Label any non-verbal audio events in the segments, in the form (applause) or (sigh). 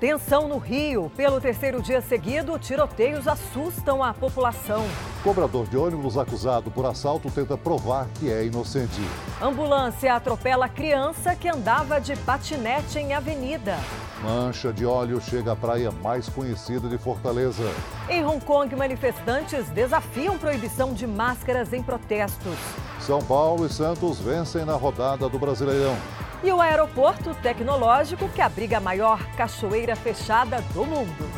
Tensão no Rio. Pelo terceiro dia seguido, tiroteios assustam a população. Cobrador de ônibus acusado por assalto tenta provar que é inocente. Ambulância atropela criança que andava de patinete em avenida. Mancha de óleo chega à praia mais conhecida de Fortaleza. Em Hong Kong, manifestantes desafiam proibição de máscaras em protestos. São Paulo e Santos vencem na rodada do Brasileirão. E o aeroporto tecnológico que abriga a maior cachoeira fechada do mundo.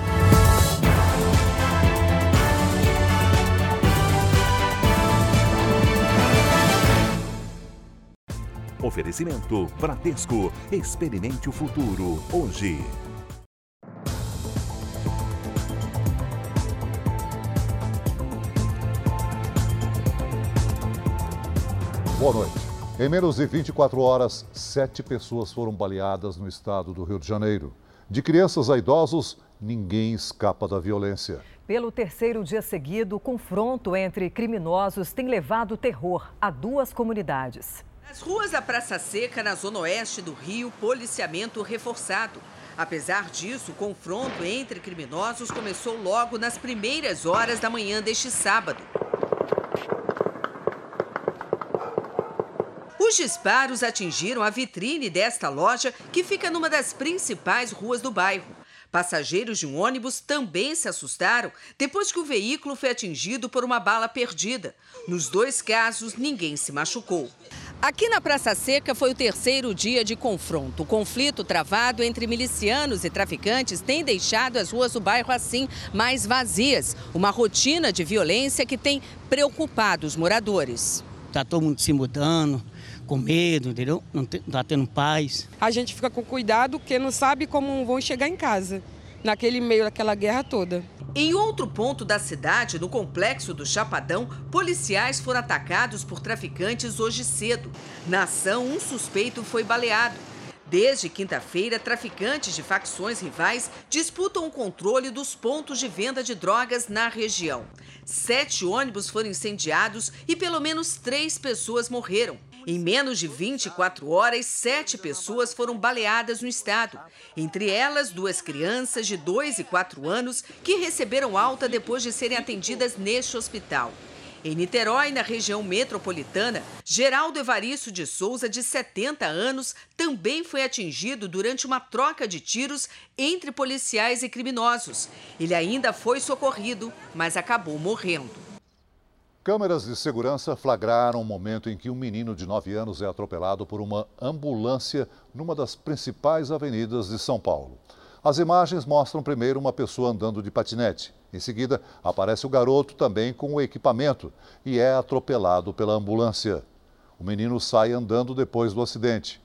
Oferecimento Bradesco. Experimente o futuro hoje. Boa noite. Em menos de 24 horas, sete pessoas foram baleadas no estado do Rio de Janeiro. De crianças a idosos, ninguém escapa da violência. Pelo terceiro dia seguido, o confronto entre criminosos tem levado terror a duas comunidades. Nas ruas da Praça Seca, na zona oeste do Rio, policiamento reforçado. Apesar disso, o confronto entre criminosos começou logo nas primeiras horas da manhã deste sábado. Os disparos atingiram a vitrine desta loja, que fica numa das principais ruas do bairro. Passageiros de um ônibus também se assustaram depois que o veículo foi atingido por uma bala perdida. Nos dois casos, ninguém se machucou. Aqui na Praça Seca foi o terceiro dia de confronto. O conflito travado entre milicianos e traficantes tem deixado as ruas do bairro assim mais vazias. Uma rotina de violência que tem preocupado os moradores. Está todo mundo se mudando, com medo, entendeu? Não está tendo paz. A gente fica com cuidado porque não sabe como vão chegar em casa, naquele meio daquela guerra toda. Em outro ponto da cidade, no complexo do Chapadão, policiais foram atacados por traficantes hoje cedo. Na ação, um suspeito foi baleado. Desde quinta-feira, traficantes de facções rivais disputam o controle dos pontos de venda de drogas na região. Sete ônibus foram incendiados e pelo menos três pessoas morreram. Em menos de 24 horas, sete pessoas foram baleadas no estado. Entre elas, duas crianças de 2 e 4 anos que receberam alta depois de serem atendidas neste hospital. Em Niterói, na região metropolitana, Geraldo Evaristo de Souza, de 70 anos, também foi atingido durante uma troca de tiros entre policiais e criminosos. Ele ainda foi socorrido, mas acabou morrendo. Câmeras de segurança flagraram o momento em que um menino de 9 anos é atropelado por uma ambulância numa das principais avenidas de São Paulo. As imagens mostram primeiro uma pessoa andando de patinete. Em seguida, aparece o garoto também com o equipamento e é atropelado pela ambulância. O menino sai andando depois do acidente.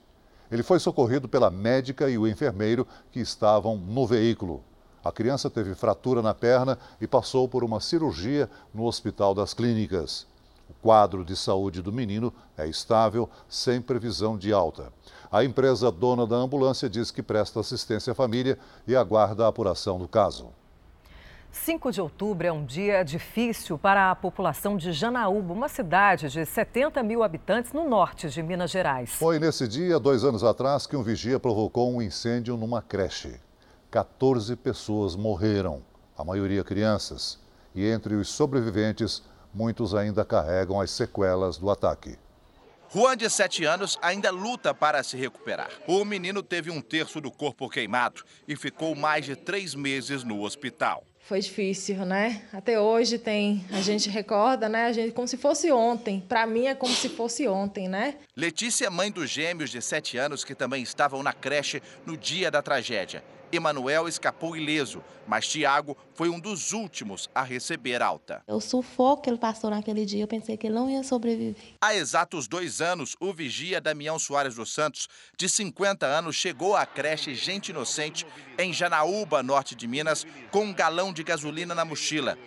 Ele foi socorrido pela médica e o enfermeiro que estavam no veículo. A criança teve fratura na perna e passou por uma cirurgia no Hospital das Clínicas. O quadro de saúde do menino é estável, sem previsão de alta. A empresa dona da ambulância diz que presta assistência à família e aguarda a apuração do caso. 5 de outubro é um dia difícil para a população de Janaúba, uma cidade de 70 mil habitantes no norte de Minas Gerais. Foi nesse dia, dois anos atrás, que um vigia provocou um incêndio numa creche. 14 pessoas morreram, a maioria crianças, e entre os sobreviventes, muitos ainda carregam as sequelas do ataque. Juan, de 7 anos, ainda luta para se recuperar. O menino teve um terço do corpo queimado e ficou mais de três meses no hospital. Foi difícil, né? Até hoje tem, a gente recorda, né? A gente como se fosse ontem. Para mim é como se fosse ontem, né? Letícia, mãe dos gêmeos de 7 anos que também estavam na creche no dia da tragédia. Emanuel escapou ileso, mas Tiago foi um dos últimos a receber alta. O sufoco que ele passou naquele dia, eu pensei que ele não ia sobreviver. Há exatos dois anos, o vigia Damião Soares dos Santos, de 50 anos, chegou à creche Gente Inocente, em Janaúba, norte de Minas, com um galão de gasolina na mochila.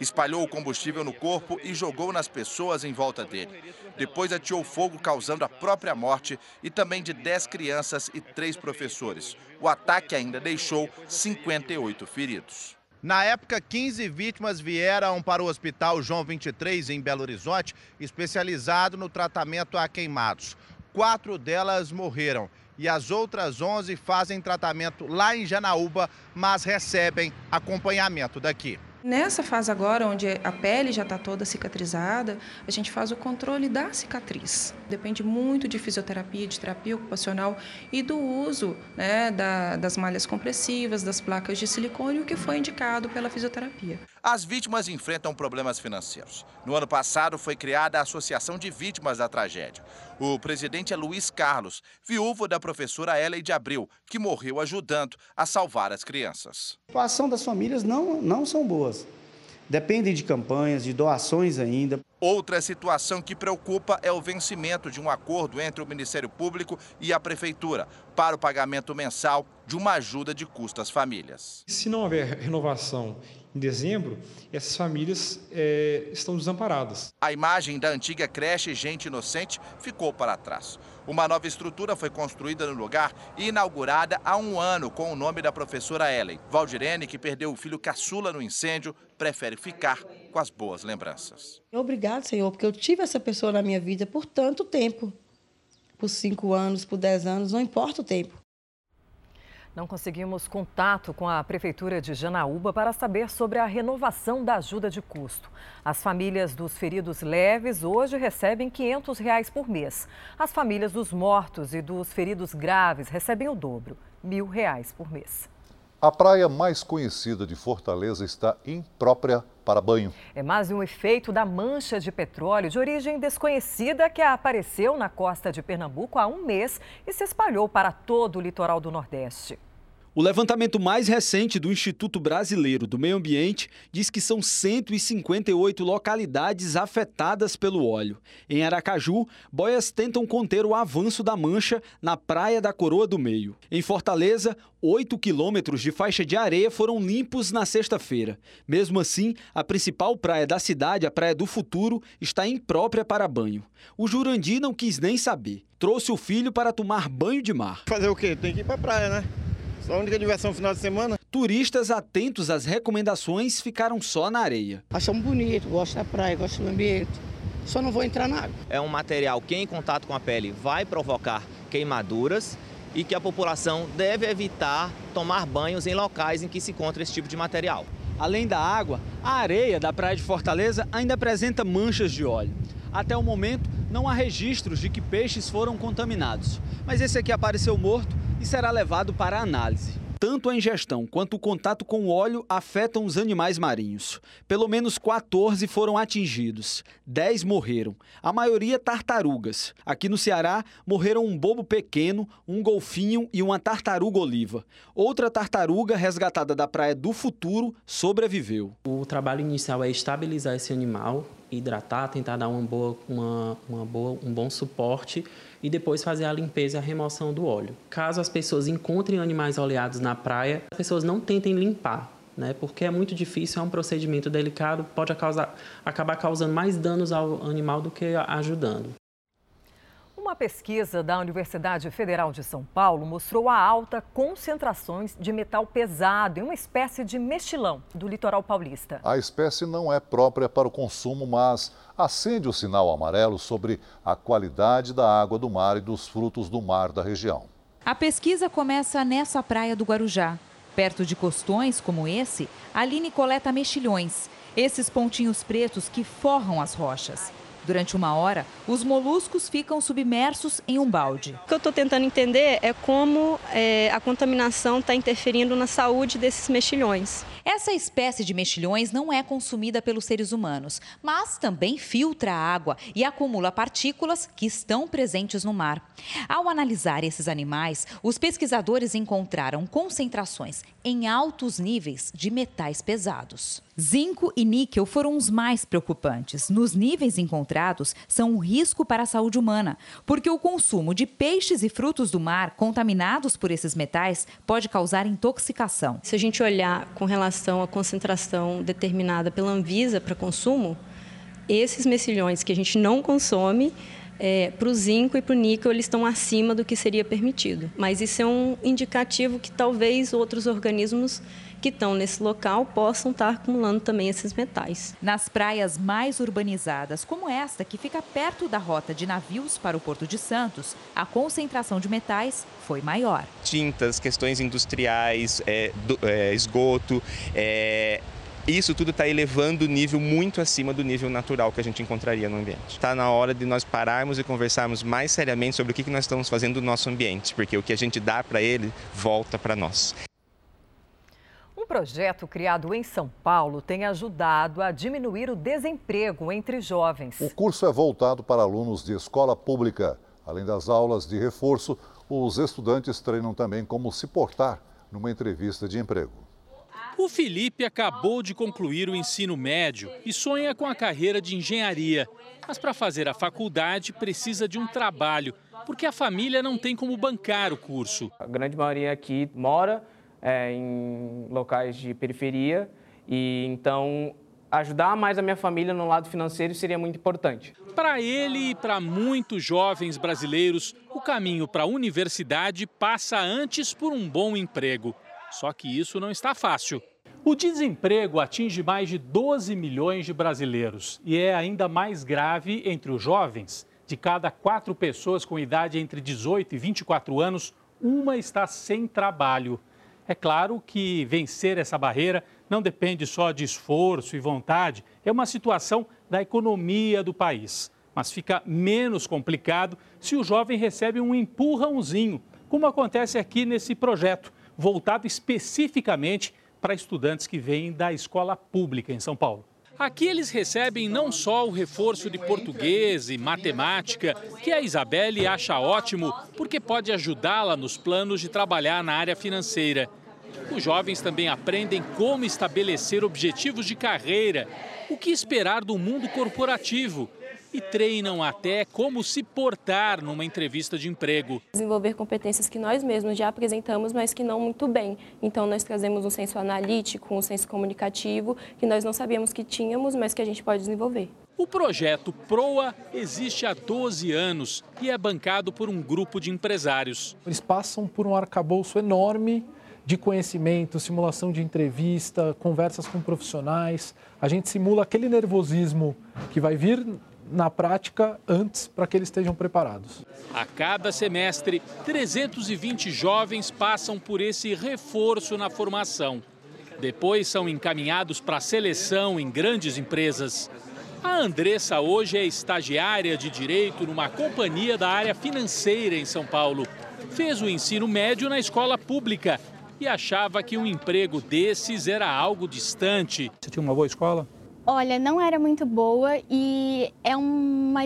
Espalhou o combustível no corpo e jogou nas pessoas em volta dele. Depois ateou fogo, causando a própria morte e também de 10 crianças e 3 professores. O ataque ainda deixou 58 feridos. Na época, 15 vítimas vieram para o Hospital João 23, em Belo Horizonte, especializado no tratamento a queimados. Quatro delas morreram e as outras 11 fazem tratamento lá em Janaúba, mas recebem acompanhamento daqui. Nessa fase agora, onde a pele já está toda cicatrizada, a gente faz o controle da cicatriz. Depende muito de fisioterapia, de terapia ocupacional e do uso né, da, das malhas compressivas, das placas de silicone, o que foi indicado pela fisioterapia. As vítimas enfrentam problemas financeiros. No ano passado foi criada a Associação de Vítimas da Tragédia. O presidente é Luiz Carlos, viúvo da professora Ellen de Abril, que morreu ajudando a salvar as crianças. A situação das famílias não, não são boas. Dependem de campanhas, de doações ainda. Outra situação que preocupa é o vencimento de um acordo entre o Ministério Público e a Prefeitura para o pagamento mensal de uma ajuda de custo às famílias. Se não houver renovação em dezembro, essas famílias é, estão desamparadas. A imagem da antiga creche Gente Inocente ficou para trás. Uma nova estrutura foi construída no lugar e inaugurada há um ano com o nome da professora Ellen. Valdirene, que perdeu o filho caçula no incêndio, prefere ficar com as boas lembranças. Obrigado, Senhor, porque eu tive essa pessoa na minha vida por tanto tempo. Por cinco anos, por dez anos, não importa o tempo. Não conseguimos contato com a Prefeitura de Janaúba para saber sobre a renovação da ajuda de custo. As famílias dos feridos leves hoje recebem 500 reais por mês. As famílias dos mortos e dos feridos graves recebem o dobro, 1.000 reais por mês. A praia mais conhecida de Fortaleza está imprópria para banho. É mais um efeito da mancha de petróleo de origem desconhecida que apareceu na costa de Pernambuco há um mês e se espalhou para todo o litoral do Nordeste. O levantamento mais recente do Instituto Brasileiro do Meio Ambiente diz que são 158 localidades afetadas pelo óleo. Em Aracaju, boias tentam conter o avanço da mancha na Praia da Coroa do Meio. Em Fortaleza, 8 quilômetros de faixa de areia foram limpos na sexta-feira. Mesmo assim, a principal praia da cidade, a Praia do Futuro, está imprópria para banho. O Jurandi não quis nem saber. Trouxe o filho para tomar banho de mar. Fazer o quê? Tem que ir para a praia, né? Só a única diversão final de semana. Turistas atentos às recomendações ficaram só na areia. Achamos bonito, gosto da praia, gosto do ambiente. Só não vou entrar na água. É um material que em contato com a pele vai provocar queimaduras e que a população deve evitar tomar banhos em locais em que se encontra esse tipo de material. Além da água, a areia da Praia de Fortaleza ainda apresenta manchas de óleo. Até o momento, não há registros de que peixes foram contaminados. Mas esse aqui apareceu morto e será levado para análise. Tanto a ingestão quanto o contato com o óleo afetam os animais marinhos. Pelo menos 14 foram atingidos, 10 morreram, a maioria tartarugas. Aqui no Ceará, morreram um bobo pequeno, um golfinho e uma tartaruga oliva. Outra tartaruga, resgatada da Praia do Futuro, sobreviveu. O trabalho inicial é estabilizar esse animal, hidratar, tentar dar uma boa, uma, uma boa, um bom suporte e depois fazer a limpeza e a remoção do óleo. Caso as pessoas encontrem animais oleados na praia, as pessoas não tentem limpar, né? Porque é muito difícil, é um procedimento delicado, pode causar, acabar causando mais danos ao animal do que ajudando. Uma pesquisa da Universidade Federal de São Paulo mostrou a alta concentrações de metal pesado em uma espécie de mexilão do litoral paulista. A espécie não é própria para o consumo, mas acende o sinal amarelo sobre a qualidade da água do mar e dos frutos do mar da região. A pesquisa começa nessa praia do Guarujá. Perto de costões como esse, a Aline coleta mexilhões, esses pontinhos pretos que forram as rochas. Durante uma hora, os moluscos ficam submersos em um balde. O que eu estou tentando entender é como é, a contaminação está interferindo na saúde desses mexilhões. Essa espécie de mexilhões não é consumida pelos seres humanos, mas também filtra a água e acumula partículas que estão presentes no mar. Ao analisar esses animais, os pesquisadores encontraram concentrações em altos níveis de metais pesados. Zinco e níquel foram os mais preocupantes. Nos níveis encontrados, são um risco para a saúde humana, porque o consumo de peixes e frutos do mar contaminados por esses metais pode causar intoxicação. Se a gente olhar com relação à concentração determinada pela Anvisa para consumo, esses mexilhões que a gente não consome é, para o zinco e para o níquel eles estão acima do que seria permitido. Mas isso é um indicativo que talvez outros organismos que estão nesse local possam estar acumulando também esses metais. Nas praias mais urbanizadas, como esta, que fica perto da rota de navios para o Porto de Santos, a concentração de metais foi maior. Tintas, questões industriais, é, do, é, esgoto, é, isso tudo está elevando o nível muito acima do nível natural que a gente encontraria no ambiente. Está na hora de nós pararmos e conversarmos mais seriamente sobre o que nós estamos fazendo no nosso ambiente, porque o que a gente dá para ele volta para nós. Um projeto criado em São Paulo tem ajudado a diminuir o desemprego entre jovens. O curso é voltado para alunos de escola pública. Além das aulas de reforço, os estudantes treinam também como se portar numa entrevista de emprego. O Felipe acabou de concluir o ensino médio e sonha com a carreira de engenharia. Mas para fazer a faculdade precisa de um trabalho, porque a família não tem como bancar o curso. A grande maioria aqui mora é, em locais de periferia e então ajudar mais a minha família no lado financeiro seria muito importante. Para ele e para muitos jovens brasileiros, o caminho para a universidade passa antes por um bom emprego. Só que isso não está fácil. O desemprego atinge mais de 12 milhões de brasileiros e é ainda mais grave entre os jovens. De cada quatro pessoas com idade entre 18 e 24 anos, uma está sem trabalho. É claro que vencer essa barreira não depende só de esforço e vontade, é uma situação da economia do país. Mas fica menos complicado se o jovem recebe um empurrãozinho, como acontece aqui nesse projeto voltado especificamente para estudantes que vêm da escola pública em São Paulo. Aqui eles recebem não só o reforço de português e matemática, que a Isabelle acha ótimo, porque pode ajudá-la nos planos de trabalhar na área financeira. Os jovens também aprendem como estabelecer objetivos de carreira, o que esperar do mundo corporativo e treinam até como se portar numa entrevista de emprego. Desenvolver competências que nós mesmos já apresentamos, mas que não muito bem. Então, nós trazemos um senso analítico, um senso comunicativo, que nós não sabíamos que tínhamos, mas que a gente pode desenvolver. O projeto PROA existe há 12 anos e é bancado por um grupo de empresários. Eles passam por um arcabouço enorme de conhecimento, simulação de entrevista, conversas com profissionais. A gente simula aquele nervosismo que vai vir na prática antes para que eles estejam preparados. A cada semestre, 320 jovens passam por esse reforço na formação. Depois são encaminhados para a seleção em grandes empresas. A Andressa hoje é estagiária de direito numa companhia da área financeira em São Paulo. Fez o ensino médio na escola pública e achava que um emprego desses era algo distante. Você tinha uma boa escola? Olha, não era muito boa e é uma,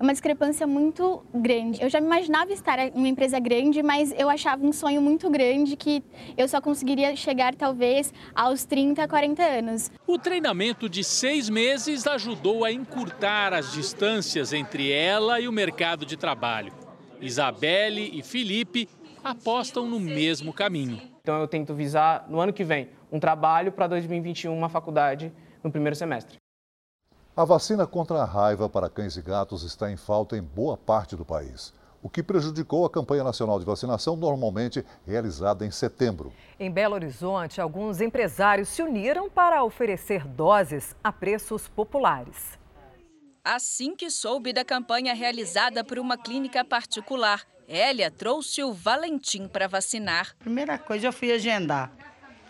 uma discrepância muito grande. Eu já me imaginava estar em uma empresa grande, mas eu achava um sonho muito grande que eu só conseguiria chegar talvez aos 30, 40 anos. O treinamento de seis meses ajudou a encurtar as distâncias entre ela e o mercado de trabalho. Isabelle e Felipe apostam no mesmo caminho. Então eu tento visar no ano que vem um trabalho para 2021, uma faculdade no primeiro semestre. A vacina contra a raiva para cães e gatos está em falta em boa parte do país, o que prejudicou a campanha nacional de vacinação normalmente realizada em setembro. Em Belo Horizonte, alguns empresários se uniram para oferecer doses a preços populares. Assim que soube da campanha realizada por uma clínica particular, Hélia trouxe o Valentim para vacinar. Primeira coisa, eu fui agendar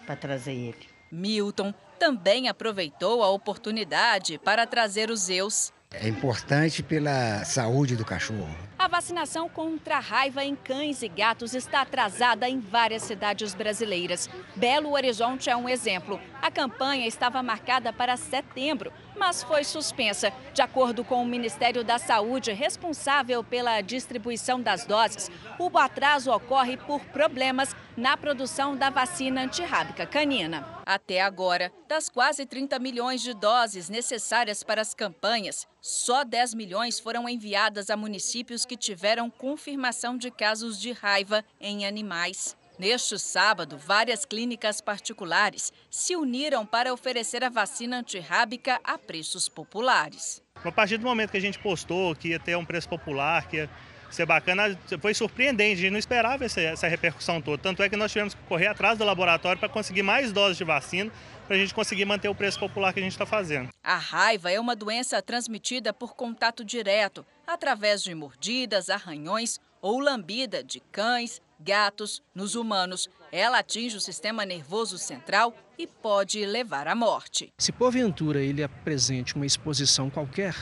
para trazer ele. Milton também aproveitou a oportunidade para trazer os Zeus. É importante pela saúde do cachorro. A vacinação contra a raiva em cães e gatos está atrasada em várias cidades brasileiras. Belo Horizonte é um exemplo. A campanha estava marcada para setembro, mas foi suspensa. De acordo com o Ministério da Saúde, responsável pela distribuição das doses, o atraso ocorre por problemas na produção da vacina antirrábica canina. Até agora, das quase 30 milhões de doses necessárias para as campanhas, só 10 milhões foram enviadas a municípios que tiveram confirmação de casos de raiva em animais. Neste sábado, várias clínicas particulares se uniram para oferecer a vacina antirrábica a preços populares. A partir do momento que a gente postou que ia ter um preço popular, que ia ser bacana, foi surpreendente, a gente não esperava essa, essa repercussão toda. Tanto é que nós tivemos que correr atrás do laboratório para conseguir mais doses de vacina, para a gente conseguir manter o preço popular que a gente está fazendo. A raiva é uma doença transmitida por contato direto, através de mordidas, arranhões ou lambida de cães, gatos, nos humanos. Ela atinge o sistema nervoso central e pode levar à morte. Se porventura ele apresente uma exposição qualquer,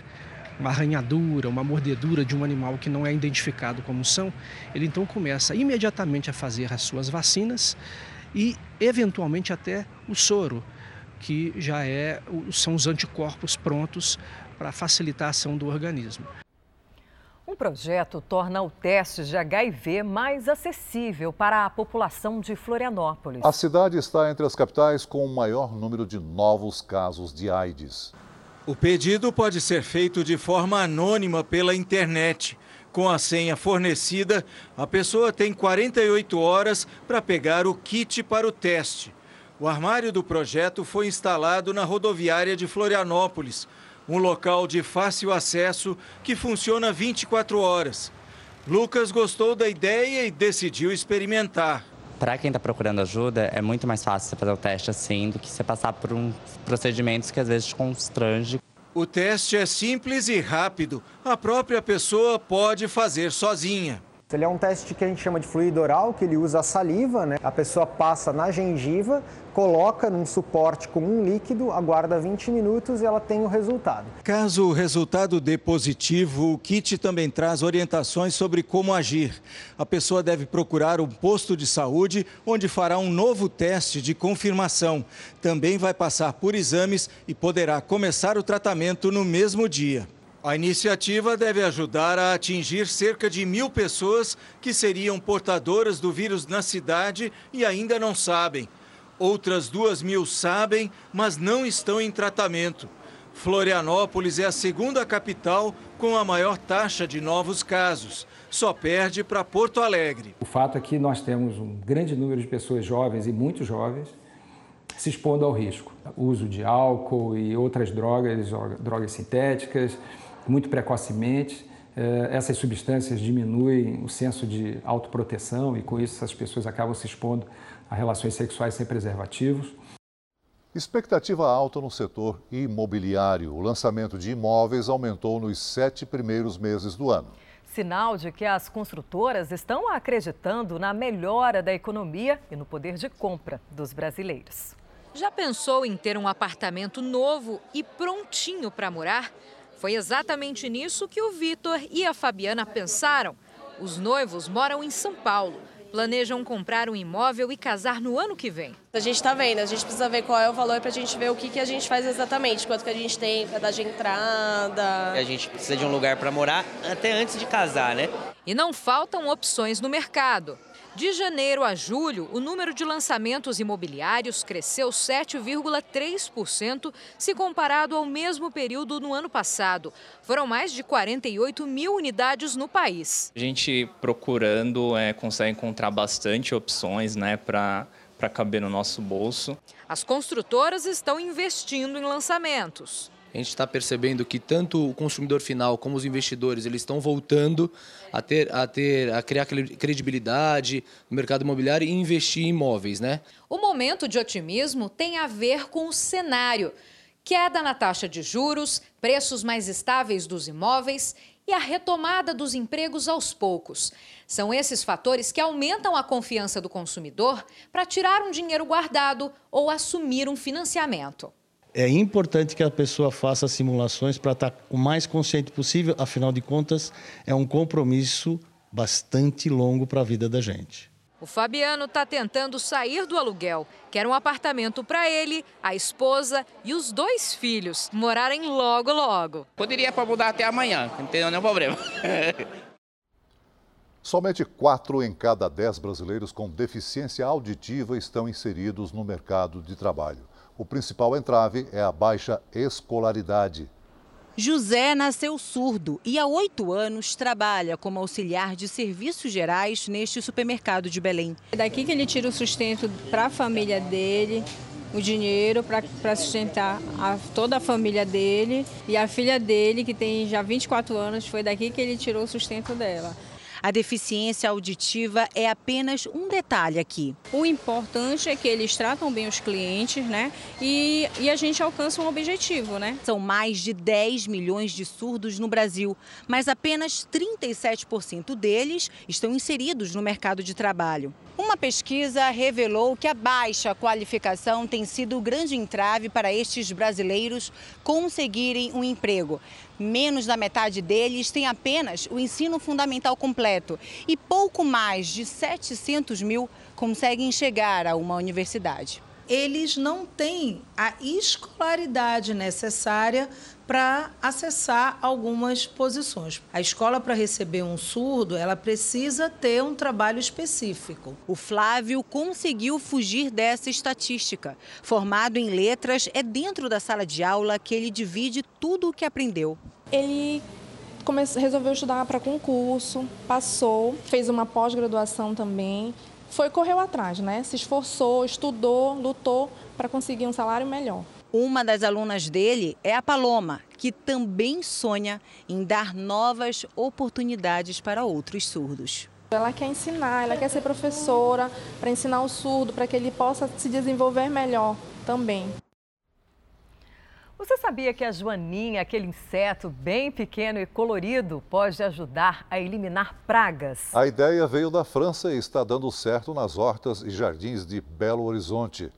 uma arranhadura, uma mordedura de um animal que não é identificado como são, ele então começa imediatamente a fazer as suas vacinas e eventualmente até o soro, que já é, são os anticorpos prontos para facilitar a ação do organismo. Um projeto torna o teste de HIV mais acessível para a população de Florianópolis. A cidade está entre as capitais com o maior número de novos casos de AIDS. O pedido pode ser feito de forma anônima pela internet. Com a senha fornecida, a pessoa tem 48 horas para pegar o kit para o teste. O armário do projeto foi instalado na rodoviária de Florianópolis, um local de fácil acesso que funciona 24 horas. Lucas gostou da ideia e decidiu experimentar. Para quem está procurando ajuda, é muito mais fácil você fazer o teste assim do que você passar por um procedimentos que às vezes te constrange. O teste é simples e rápido. A própria pessoa pode fazer sozinha. Ele é um teste que a gente chama de fluido oral, que ele usa a saliva, né? A pessoa passa na gengiva, coloca num suporte com um líquido, aguarda 20 minutos e ela tem o resultado. Caso o resultado dê positivo, o kit também traz orientações sobre como agir. A pessoa deve procurar um posto de saúde onde fará um novo teste de confirmação. Também vai passar por exames e poderá começar o tratamento no mesmo dia. A iniciativa deve ajudar a atingir cerca de mil pessoas que seriam portadoras do vírus na cidade e ainda não sabem. Outras duas mil sabem, mas não estão em tratamento. Florianópolis é a segunda capital com a maior taxa de novos casos. Só perde para Porto Alegre. O fato é que nós temos um grande número de pessoas jovens e muito jovens se expondo ao risco. O uso de álcool e outras drogas, drogas sintéticas, muito precocemente. Eh, essas substâncias diminuem o senso de autoproteção e, com isso, essas pessoas acabam se expondo a relações sexuais sem preservativos. Expectativa alta no setor imobiliário. O lançamento de imóveis aumentou nos sete primeiros meses do ano. Sinal de que as construtoras estão acreditando na melhora da economia e no poder de compra dos brasileiros. Já pensou em ter um apartamento novo e prontinho para morar? Foi exatamente nisso que o Vitor e a Fabiana pensaram. Os noivos moram em São Paulo. Planejam comprar um imóvel e casar no ano que vem. A gente está vendo, a gente precisa ver qual é o valor para a gente ver o que, que a gente faz exatamente, quanto que a gente tem para dar de entrada. A gente precisa de um lugar para morar até antes de casar, né? E não faltam opções no mercado. De janeiro a julho, o número de lançamentos imobiliários cresceu 7,3% se comparado ao mesmo período no ano passado. Foram mais de 48 mil unidades no país. A gente procurando é, consegue encontrar bastante opções né, para caber no nosso bolso. As construtoras estão investindo em lançamentos. A gente está percebendo que tanto o consumidor final como os investidores eles estão voltando a ter a ter a criar credibilidade no mercado imobiliário e investir em imóveis, né? O momento de otimismo tem a ver com o cenário: queda na taxa de juros, preços mais estáveis dos imóveis e a retomada dos empregos aos poucos. São esses fatores que aumentam a confiança do consumidor para tirar um dinheiro guardado ou assumir um financiamento. É importante que a pessoa faça simulações para estar o mais consciente possível, afinal de contas, é um compromisso bastante longo para a vida da gente. O Fabiano está tentando sair do aluguel. Quer um apartamento para ele, a esposa e os dois filhos morarem logo, logo. Poderia para mudar até amanhã, não tem nenhum problema. (laughs) Somente quatro em cada dez brasileiros com deficiência auditiva estão inseridos no mercado de trabalho. O principal entrave é a baixa escolaridade. José nasceu surdo e há oito anos trabalha como auxiliar de serviços gerais neste supermercado de Belém. É daqui que ele tira o sustento para a família dele o dinheiro para sustentar a, toda a família dele e a filha dele, que tem já 24 anos, foi daqui que ele tirou o sustento dela. A deficiência auditiva é apenas um detalhe aqui. O importante é que eles tratam bem os clientes, né? E, e a gente alcança um objetivo, né? São mais de 10 milhões de surdos no Brasil, mas apenas 37% deles estão inseridos no mercado de trabalho. Uma pesquisa revelou que a baixa qualificação tem sido o grande entrave para estes brasileiros conseguirem um emprego. Menos da metade deles tem apenas o ensino fundamental completo e pouco mais de 700 mil conseguem chegar a uma universidade. Eles não têm a escolaridade necessária para acessar algumas posições. A escola para receber um surdo, ela precisa ter um trabalho específico. O Flávio conseguiu fugir dessa estatística. Formado em letras, é dentro da sala de aula que ele divide tudo o que aprendeu. Ele comece, resolveu estudar para concurso, passou, fez uma pós-graduação também, foi correu atrás, né? Se esforçou, estudou, lutou para conseguir um salário melhor. Uma das alunas dele é a Paloma, que também sonha em dar novas oportunidades para outros surdos. Ela quer ensinar, ela quer ser professora para ensinar o surdo, para que ele possa se desenvolver melhor também. Você sabia que a joaninha, aquele inseto bem pequeno e colorido, pode ajudar a eliminar pragas? A ideia veio da França e está dando certo nas hortas e jardins de Belo Horizonte.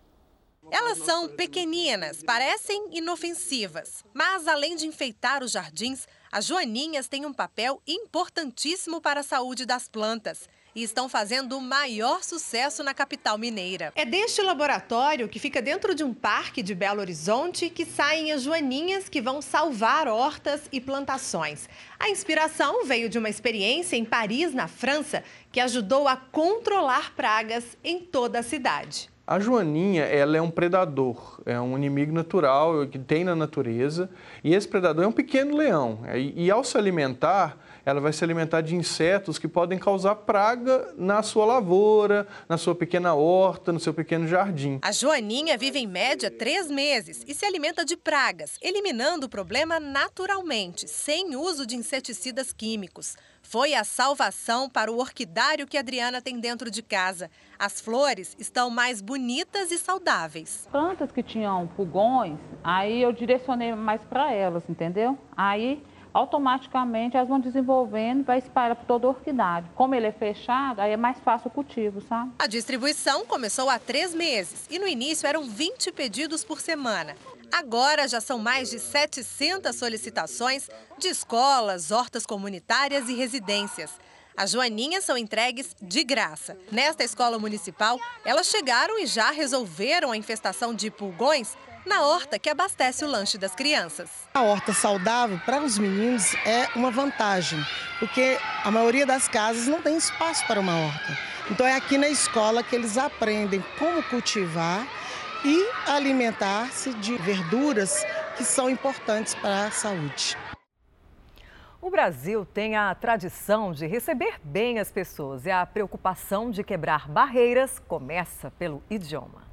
Elas são pequeninas, parecem inofensivas, mas além de enfeitar os jardins, as joaninhas têm um papel importantíssimo para a saúde das plantas e estão fazendo o maior sucesso na capital mineira. É deste laboratório, que fica dentro de um parque de Belo Horizonte, que saem as joaninhas que vão salvar hortas e plantações. A inspiração veio de uma experiência em Paris, na França, que ajudou a controlar pragas em toda a cidade. A joaninha, ela é um predador, é um inimigo natural que tem na natureza, e esse predador é um pequeno leão. E, e ao se alimentar, ela vai se alimentar de insetos que podem causar praga na sua lavoura, na sua pequena horta, no seu pequeno jardim. A joaninha vive em média três meses e se alimenta de pragas, eliminando o problema naturalmente, sem uso de inseticidas químicos. Foi a salvação para o orquidário que a Adriana tem dentro de casa. As flores estão mais bonitas e saudáveis. Plantas que tinham pulgões, aí eu direcionei mais para elas, entendeu? Aí automaticamente elas vão desenvolvendo, vai espalhar para todo o orquidário. Como ele é fechado, aí é mais fácil o cultivo, sabe? A distribuição começou há três meses e no início eram 20 pedidos por semana. Agora já são mais de 700 solicitações de escolas, hortas comunitárias e residências. As joaninhas são entregues de graça. Nesta escola municipal, elas chegaram e já resolveram a infestação de pulgões na horta que abastece o lanche das crianças. A horta saudável para os meninos é uma vantagem, porque a maioria das casas não tem espaço para uma horta. Então é aqui na escola que eles aprendem como cultivar e alimentar-se de verduras que são importantes para a saúde. O Brasil tem a tradição de receber bem as pessoas e a preocupação de quebrar barreiras começa pelo idioma.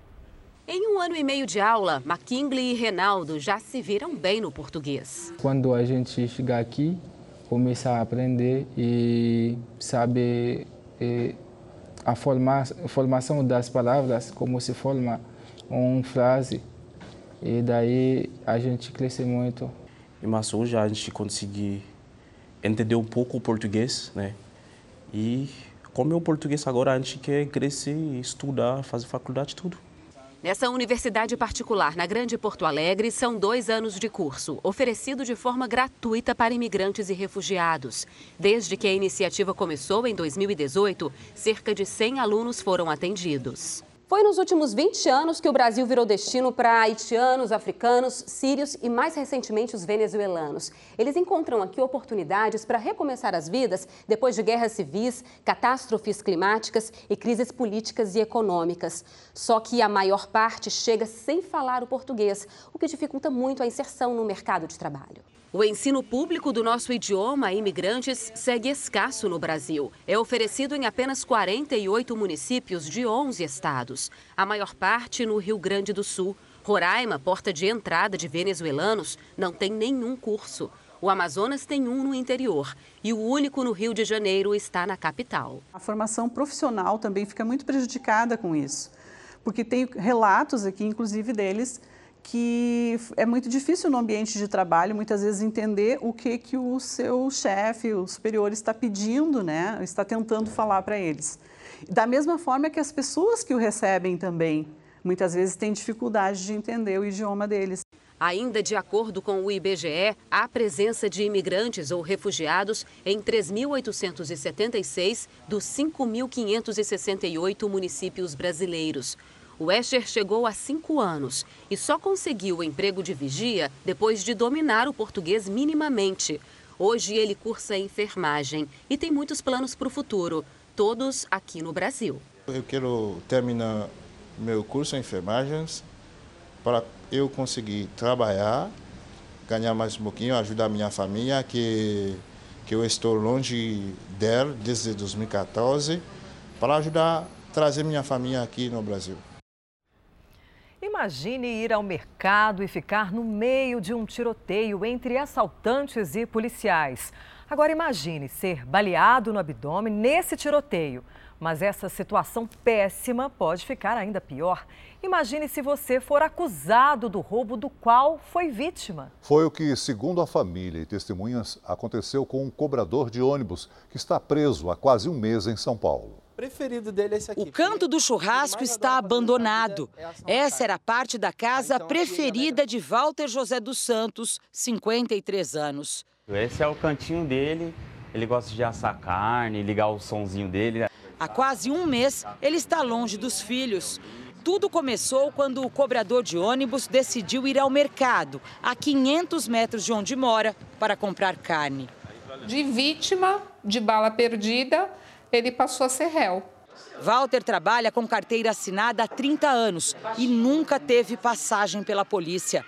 Em um ano e meio de aula, McKinley e Renaldo já se viram bem no português. Quando a gente chegar aqui, começar a aprender e saber eh, a formação das palavras, como se forma uma frase e daí a gente cresce muito. Mas hoje a gente conseguir entender um pouco o português, né? E como é o português agora, a gente quer crescer, estudar, fazer faculdade, tudo. Nessa universidade particular, na Grande Porto Alegre, são dois anos de curso, oferecido de forma gratuita para imigrantes e refugiados. Desde que a iniciativa começou em 2018, cerca de 100 alunos foram atendidos. Foi nos últimos 20 anos que o Brasil virou destino para haitianos, africanos, sírios e, mais recentemente, os venezuelanos. Eles encontram aqui oportunidades para recomeçar as vidas depois de guerras civis, catástrofes climáticas e crises políticas e econômicas. Só que a maior parte chega sem falar o português, o que dificulta muito a inserção no mercado de trabalho. O ensino público do nosso idioma a imigrantes segue escasso no Brasil. É oferecido em apenas 48 municípios de 11 estados, a maior parte no Rio Grande do Sul. Roraima, porta de entrada de venezuelanos, não tem nenhum curso. O Amazonas tem um no interior e o único no Rio de Janeiro está na capital. A formação profissional também fica muito prejudicada com isso, porque tem relatos aqui, inclusive deles, que é muito difícil no ambiente de trabalho, muitas vezes, entender o que, que o seu chefe, o superior, está pedindo, né? está tentando falar para eles. Da mesma forma que as pessoas que o recebem também, muitas vezes, têm dificuldade de entender o idioma deles. Ainda de acordo com o IBGE, há presença de imigrantes ou refugiados em 3.876 dos 5.568 municípios brasileiros. O Escher chegou há cinco anos e só conseguiu o emprego de vigia depois de dominar o português minimamente. Hoje ele cursa enfermagem e tem muitos planos para o futuro, todos aqui no Brasil. Eu quero terminar meu curso em enfermagem para eu conseguir trabalhar, ganhar mais um pouquinho, ajudar minha família, que, que eu estou longe dela desde 2014, para ajudar a trazer minha família aqui no Brasil. Imagine ir ao mercado e ficar no meio de um tiroteio entre assaltantes e policiais. Agora imagine ser baleado no abdômen nesse tiroteio. Mas essa situação péssima pode ficar ainda pior. Imagine se você for acusado do roubo do qual foi vítima. Foi o que, segundo a família e testemunhas, aconteceu com um cobrador de ônibus que está preso há quase um mês em São Paulo preferido dele é esse aqui. O canto do churrasco está abandonado. É Essa era a parte da casa então, preferida de Walter José dos Santos, 53 anos. Esse é o cantinho dele. Ele gosta de assar carne, ligar o sonzinho dele. Há quase um mês, ele está longe dos filhos. Tudo começou quando o cobrador de ônibus decidiu ir ao mercado, a 500 metros de onde mora, para comprar carne. De vítima de bala perdida, ele passou a ser réu. Walter trabalha com carteira assinada há 30 anos e nunca teve passagem pela polícia.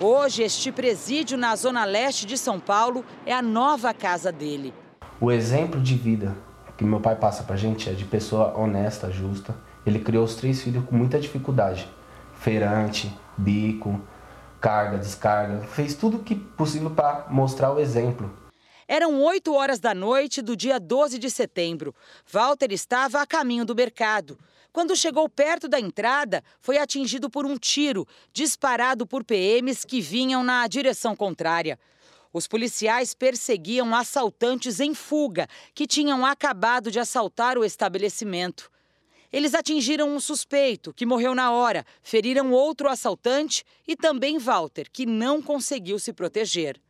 Hoje, este presídio na zona leste de São Paulo é a nova casa dele. O exemplo de vida que meu pai passa pra gente é de pessoa honesta, justa. Ele criou os três filhos com muita dificuldade. Feirante, bico, carga, descarga. Fez tudo que possível para mostrar o exemplo. Eram 8 horas da noite do dia 12 de setembro. Walter estava a caminho do mercado. Quando chegou perto da entrada, foi atingido por um tiro disparado por PMs que vinham na direção contrária. Os policiais perseguiam assaltantes em fuga que tinham acabado de assaltar o estabelecimento. Eles atingiram um suspeito, que morreu na hora, feriram outro assaltante e também Walter, que não conseguiu se proteger.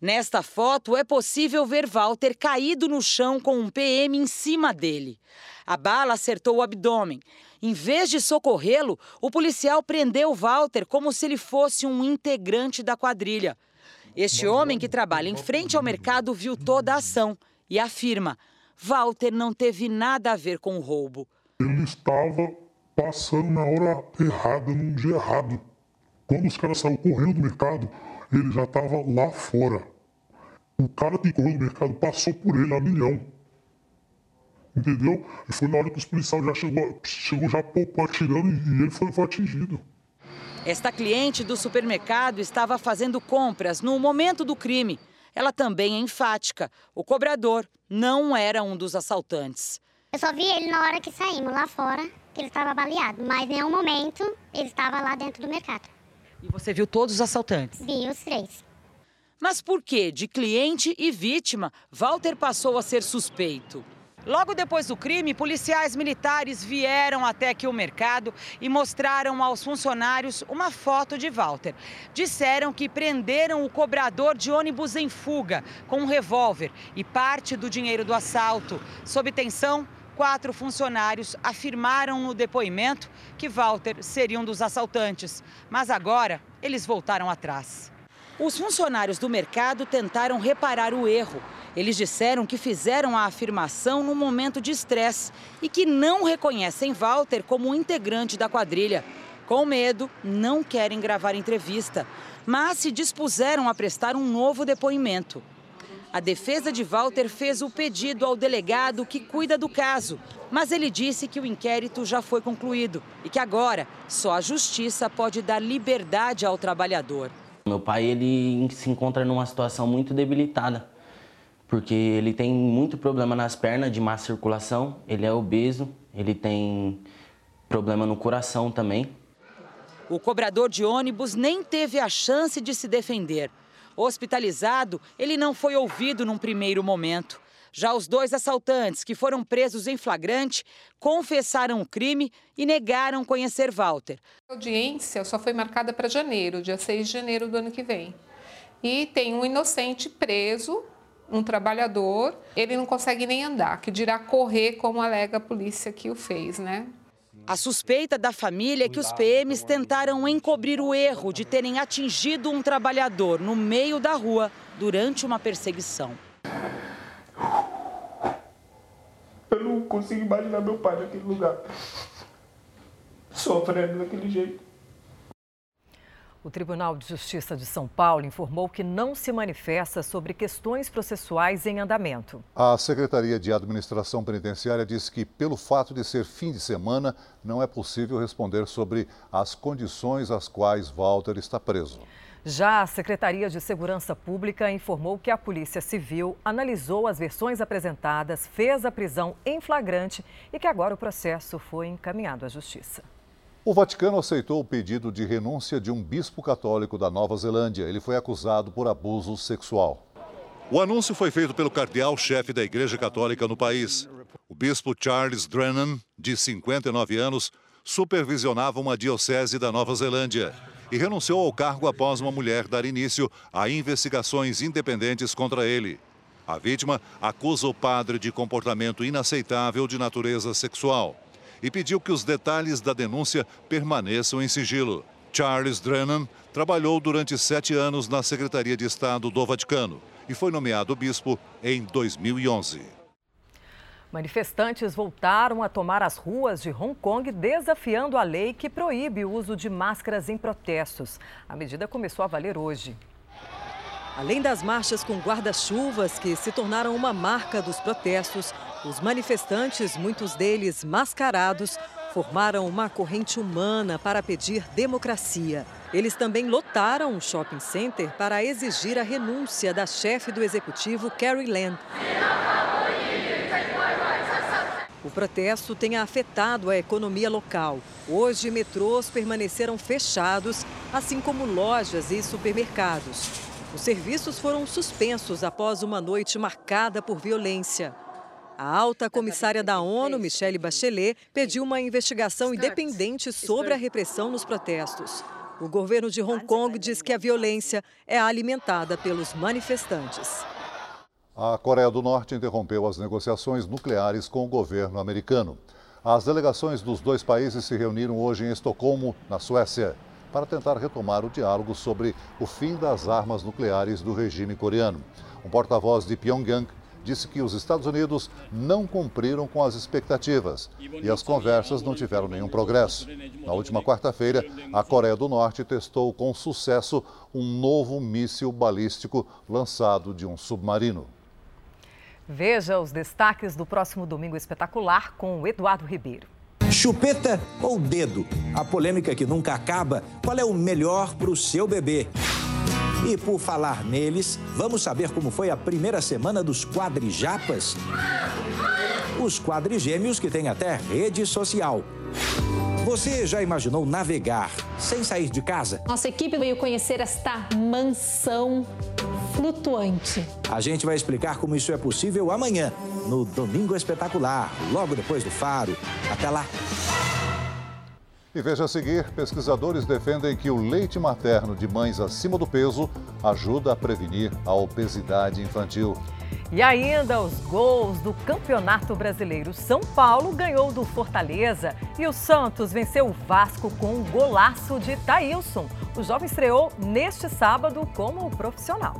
Nesta foto é possível ver Walter caído no chão com um PM em cima dele. A bala acertou o abdômen. Em vez de socorrê-lo, o policial prendeu Walter como se ele fosse um integrante da quadrilha. Este homem que trabalha em frente ao mercado viu toda a ação e afirma: Walter não teve nada a ver com o roubo. Ele estava passando na hora errada, num dia errado. Quando os caras saíram correndo do mercado, ele já estava lá fora. O cara que correu do mercado passou por ele a milhão. Entendeu? E foi na hora que os policiais já chegou, chegou já atirando e ele foi, foi atingido. Esta cliente do supermercado estava fazendo compras no momento do crime. Ela também é enfática. O cobrador não era um dos assaltantes. Eu só vi ele na hora que saímos lá fora, que ele estava baleado, mas em nenhum momento ele estava lá dentro do mercado. E você viu todos os assaltantes? Vi os três. Mas por que, de cliente e vítima, Walter passou a ser suspeito? Logo depois do crime, policiais militares vieram até aqui o mercado e mostraram aos funcionários uma foto de Walter. Disseram que prenderam o cobrador de ônibus em fuga com um revólver e parte do dinheiro do assalto. Sob tensão, quatro funcionários afirmaram no depoimento que Walter seria um dos assaltantes. Mas agora eles voltaram atrás. Os funcionários do mercado tentaram reparar o erro. Eles disseram que fizeram a afirmação no momento de estresse e que não reconhecem Walter como integrante da quadrilha. Com medo, não querem gravar entrevista. mas se dispuseram a prestar um novo depoimento. A defesa de Walter fez o pedido ao delegado que cuida do caso, mas ele disse que o inquérito já foi concluído e que agora só a justiça pode dar liberdade ao trabalhador. Meu pai ele se encontra numa situação muito debilitada, porque ele tem muito problema nas pernas de má circulação, ele é obeso, ele tem problema no coração também. O cobrador de ônibus nem teve a chance de se defender. Hospitalizado, ele não foi ouvido num primeiro momento. Já os dois assaltantes, que foram presos em flagrante, confessaram o crime e negaram conhecer Walter. A audiência só foi marcada para janeiro, dia 6 de janeiro do ano que vem. E tem um inocente preso, um trabalhador, ele não consegue nem andar, que dirá correr, como alega a polícia que o fez, né? A suspeita da família é que os PMs tentaram encobrir o erro de terem atingido um trabalhador no meio da rua durante uma perseguição. Eu não consigo imaginar meu pai naquele lugar, sofrendo daquele jeito. O Tribunal de Justiça de São Paulo informou que não se manifesta sobre questões processuais em andamento. A Secretaria de Administração Penitenciária disse que, pelo fato de ser fim de semana, não é possível responder sobre as condições às quais Walter está preso. Já a Secretaria de Segurança Pública informou que a Polícia Civil analisou as versões apresentadas, fez a prisão em flagrante e que agora o processo foi encaminhado à Justiça. O Vaticano aceitou o pedido de renúncia de um bispo católico da Nova Zelândia. Ele foi acusado por abuso sexual. O anúncio foi feito pelo cardeal-chefe da Igreja Católica no país. O bispo Charles Drennan, de 59 anos, supervisionava uma diocese da Nova Zelândia e renunciou ao cargo após uma mulher dar início a investigações independentes contra ele. A vítima acusa o padre de comportamento inaceitável de natureza sexual e pediu que os detalhes da denúncia permaneçam em sigilo. Charles Drennan trabalhou durante sete anos na Secretaria de Estado do Vaticano e foi nomeado bispo em 2011. Manifestantes voltaram a tomar as ruas de Hong Kong, desafiando a lei que proíbe o uso de máscaras em protestos. A medida começou a valer hoje. Além das marchas com guarda-chuvas, que se tornaram uma marca dos protestos, os manifestantes, muitos deles mascarados, formaram uma corrente humana para pedir democracia. Eles também lotaram um shopping center para exigir a renúncia da chefe do executivo, Carrie Lam. O protesto tem afetado a economia local. Hoje, metrôs permaneceram fechados, assim como lojas e supermercados. Os serviços foram suspensos após uma noite marcada por violência. A alta comissária da ONU, Michelle Bachelet, pediu uma investigação independente sobre a repressão nos protestos. O governo de Hong Kong diz que a violência é alimentada pelos manifestantes. A Coreia do Norte interrompeu as negociações nucleares com o governo americano. As delegações dos dois países se reuniram hoje em Estocolmo, na Suécia, para tentar retomar o diálogo sobre o fim das armas nucleares do regime coreano. Um porta-voz de Pyongyang disse que os Estados Unidos não cumpriram com as expectativas e as conversas não tiveram nenhum progresso. Na última quarta-feira, a Coreia do Norte testou com sucesso um novo míssil balístico lançado de um submarino. Veja os destaques do próximo Domingo Espetacular com o Eduardo Ribeiro. Chupeta ou dedo? A polêmica que nunca acaba. Qual é o melhor para o seu bebê? E por falar neles, vamos saber como foi a primeira semana dos quadrijapas? Os quadrigêmeos que têm até rede social. Você já imaginou navegar sem sair de casa? Nossa equipe veio conhecer esta mansão flutuante. A gente vai explicar como isso é possível amanhã, no Domingo Espetacular, logo depois do Faro. Até lá! E veja a seguir: pesquisadores defendem que o leite materno de mães acima do peso ajuda a prevenir a obesidade infantil. E ainda os gols do Campeonato Brasileiro. São Paulo ganhou do Fortaleza e o Santos venceu o Vasco com um golaço de Thailson. O jovem estreou neste sábado como profissional.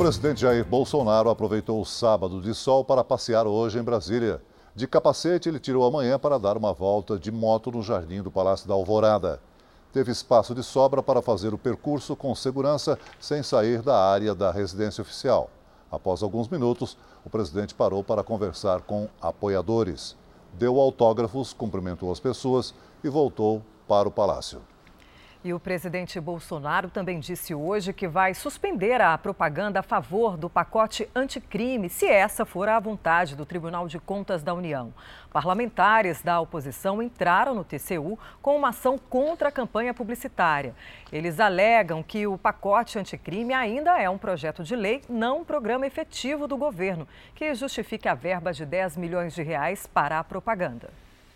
Presidente Jair Bolsonaro aproveitou o sábado de sol para passear hoje em Brasília. De capacete, ele tirou amanhã para dar uma volta de moto no jardim do Palácio da Alvorada. Teve espaço de sobra para fazer o percurso com segurança sem sair da área da residência oficial. Após alguns minutos, o presidente parou para conversar com apoiadores. Deu autógrafos, cumprimentou as pessoas e voltou para o palácio. E o presidente Bolsonaro também disse hoje que vai suspender a propaganda a favor do pacote anticrime, se essa for a vontade do Tribunal de Contas da União. Parlamentares da oposição entraram no TCU com uma ação contra a campanha publicitária. Eles alegam que o pacote anticrime ainda é um projeto de lei, não um programa efetivo do governo, que justifique a verba de 10 milhões de reais para a propaganda.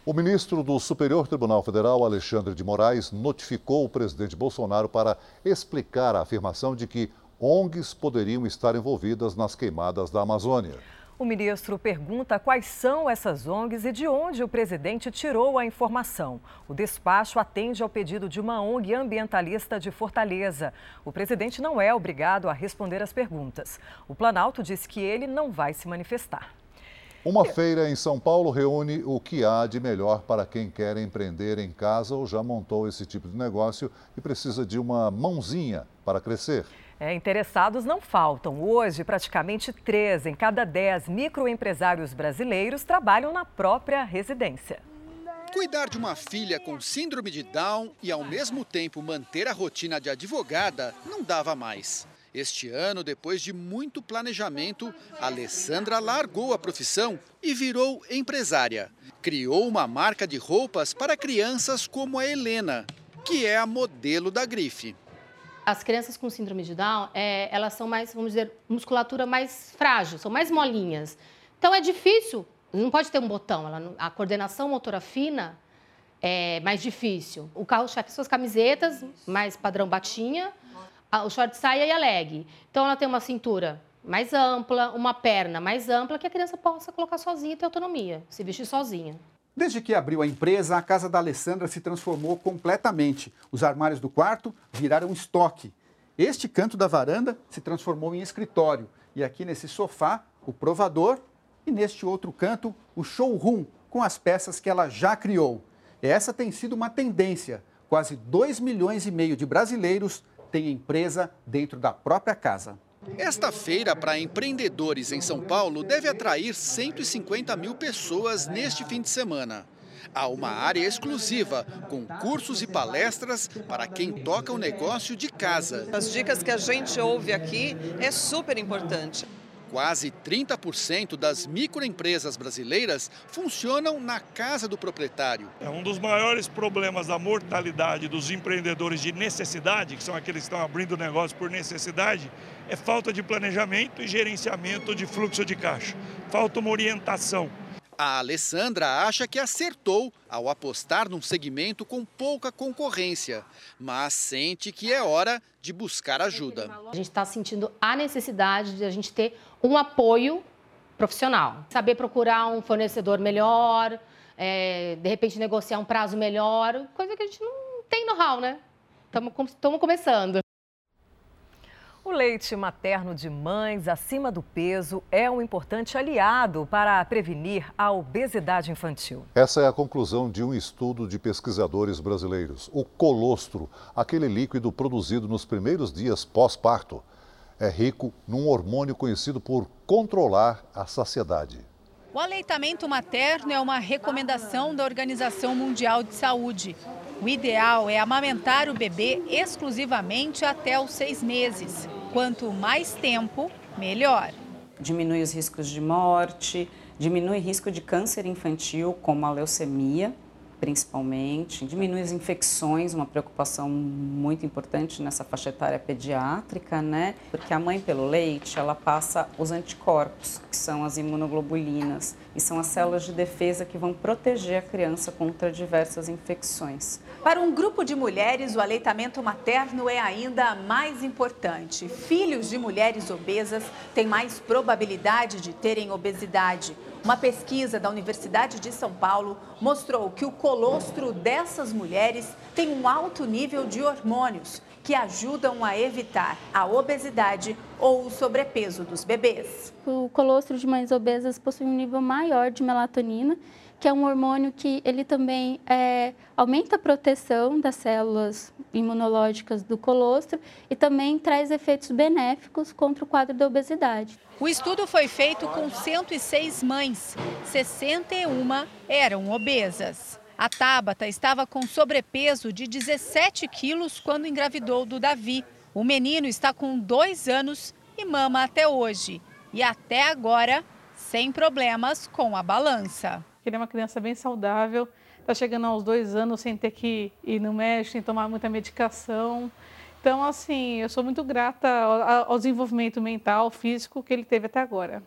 O ministro do Superior Tribunal Federal, Alexandre de Moraes, notificou o presidente Bolsonaro para explicar a afirmação de que ONGs poderiam estar envolvidas nas queimadas da Amazônia. O ministro pergunta quais são essas ONGs e de onde o presidente tirou a informação. O despacho atende ao pedido de uma ONG ambientalista de Fortaleza. O presidente não é obrigado a responder às perguntas. O Planalto diz que ele não vai se manifestar. Uma feira em São Paulo reúne o que há de melhor para quem quer empreender em casa ou já montou esse tipo de negócio e precisa de uma mãozinha para crescer. É, interessados não faltam. Hoje, praticamente três em cada dez microempresários brasileiros trabalham na própria residência. Cuidar de uma filha com síndrome de Down e, ao mesmo tempo, manter a rotina de advogada não dava mais. Este ano, depois de muito planejamento, Alessandra largou a profissão e virou empresária. Criou uma marca de roupas para crianças como a Helena, que é a modelo da grife. As crianças com síndrome de Down, é, elas são mais, vamos dizer, musculatura mais frágil, são mais molinhas. Então é difícil, não pode ter um botão, ela, a coordenação motora fina é mais difícil. O carro-chefe são as camisetas, mais padrão batinha, o short saia e a leg. Então ela tem uma cintura mais ampla, uma perna mais ampla que a criança possa colocar sozinha e ter autonomia, se vestir sozinha. Desde que abriu a empresa, a casa da Alessandra se transformou completamente. Os armários do quarto viraram estoque. Este canto da varanda se transformou em escritório. E aqui nesse sofá, o provador. E neste outro canto, o showroom, com as peças que ela já criou. Essa tem sido uma tendência. Quase 2 milhões e meio de brasileiros tem empresa dentro da própria casa. Esta feira para empreendedores em São Paulo deve atrair 150 mil pessoas neste fim de semana. Há uma área exclusiva, com cursos e palestras para quem toca o negócio de casa. As dicas que a gente ouve aqui é super importante. Quase 30% das microempresas brasileiras funcionam na casa do proprietário. É um dos maiores problemas da mortalidade dos empreendedores de necessidade, que são aqueles que estão abrindo negócio por necessidade, é falta de planejamento e gerenciamento de fluxo de caixa. Falta uma orientação. A Alessandra acha que acertou ao apostar num segmento com pouca concorrência, mas sente que é hora de buscar ajuda. A gente está sentindo a necessidade de a gente ter um apoio profissional, saber procurar um fornecedor melhor, é, de repente negociar um prazo melhor, coisa que a gente não tem know-how, né? Estamos começando. O leite materno de mães acima do peso é um importante aliado para prevenir a obesidade infantil. Essa é a conclusão de um estudo de pesquisadores brasileiros. O colostro, aquele líquido produzido nos primeiros dias pós-parto, é rico num hormônio conhecido por controlar a saciedade. O aleitamento materno é uma recomendação da Organização Mundial de Saúde. O ideal é amamentar o bebê exclusivamente até os seis meses. Quanto mais tempo, melhor. Diminui os riscos de morte, diminui risco de câncer infantil, como a leucemia, principalmente, diminui as infecções, uma preocupação muito importante nessa faixa etária pediátrica, né? Porque a mãe pelo leite, ela passa os anticorpos, que são as imunoglobulinas, e são as células de defesa que vão proteger a criança contra diversas infecções. Para um grupo de mulheres, o aleitamento materno é ainda mais importante. Filhos de mulheres obesas têm mais probabilidade de terem obesidade. Uma pesquisa da Universidade de São Paulo mostrou que o colostro dessas mulheres tem um alto nível de hormônios que ajudam a evitar a obesidade ou o sobrepeso dos bebês. O colostro de mães obesas possui um nível maior de melatonina, que é um hormônio que ele também é, aumenta a proteção das células imunológicas do colostro e também traz efeitos benéficos contra o quadro da obesidade. O estudo foi feito com 106 mães, 61 eram obesas. A Tabata estava com sobrepeso de 17 quilos quando engravidou do Davi. O menino está com dois anos e mama até hoje. E até agora, sem problemas com a balança. Ele é uma criança bem saudável, está chegando aos dois anos sem ter que ir no médico, sem tomar muita medicação. Então, assim, eu sou muito grata ao desenvolvimento mental, físico que ele teve até agora.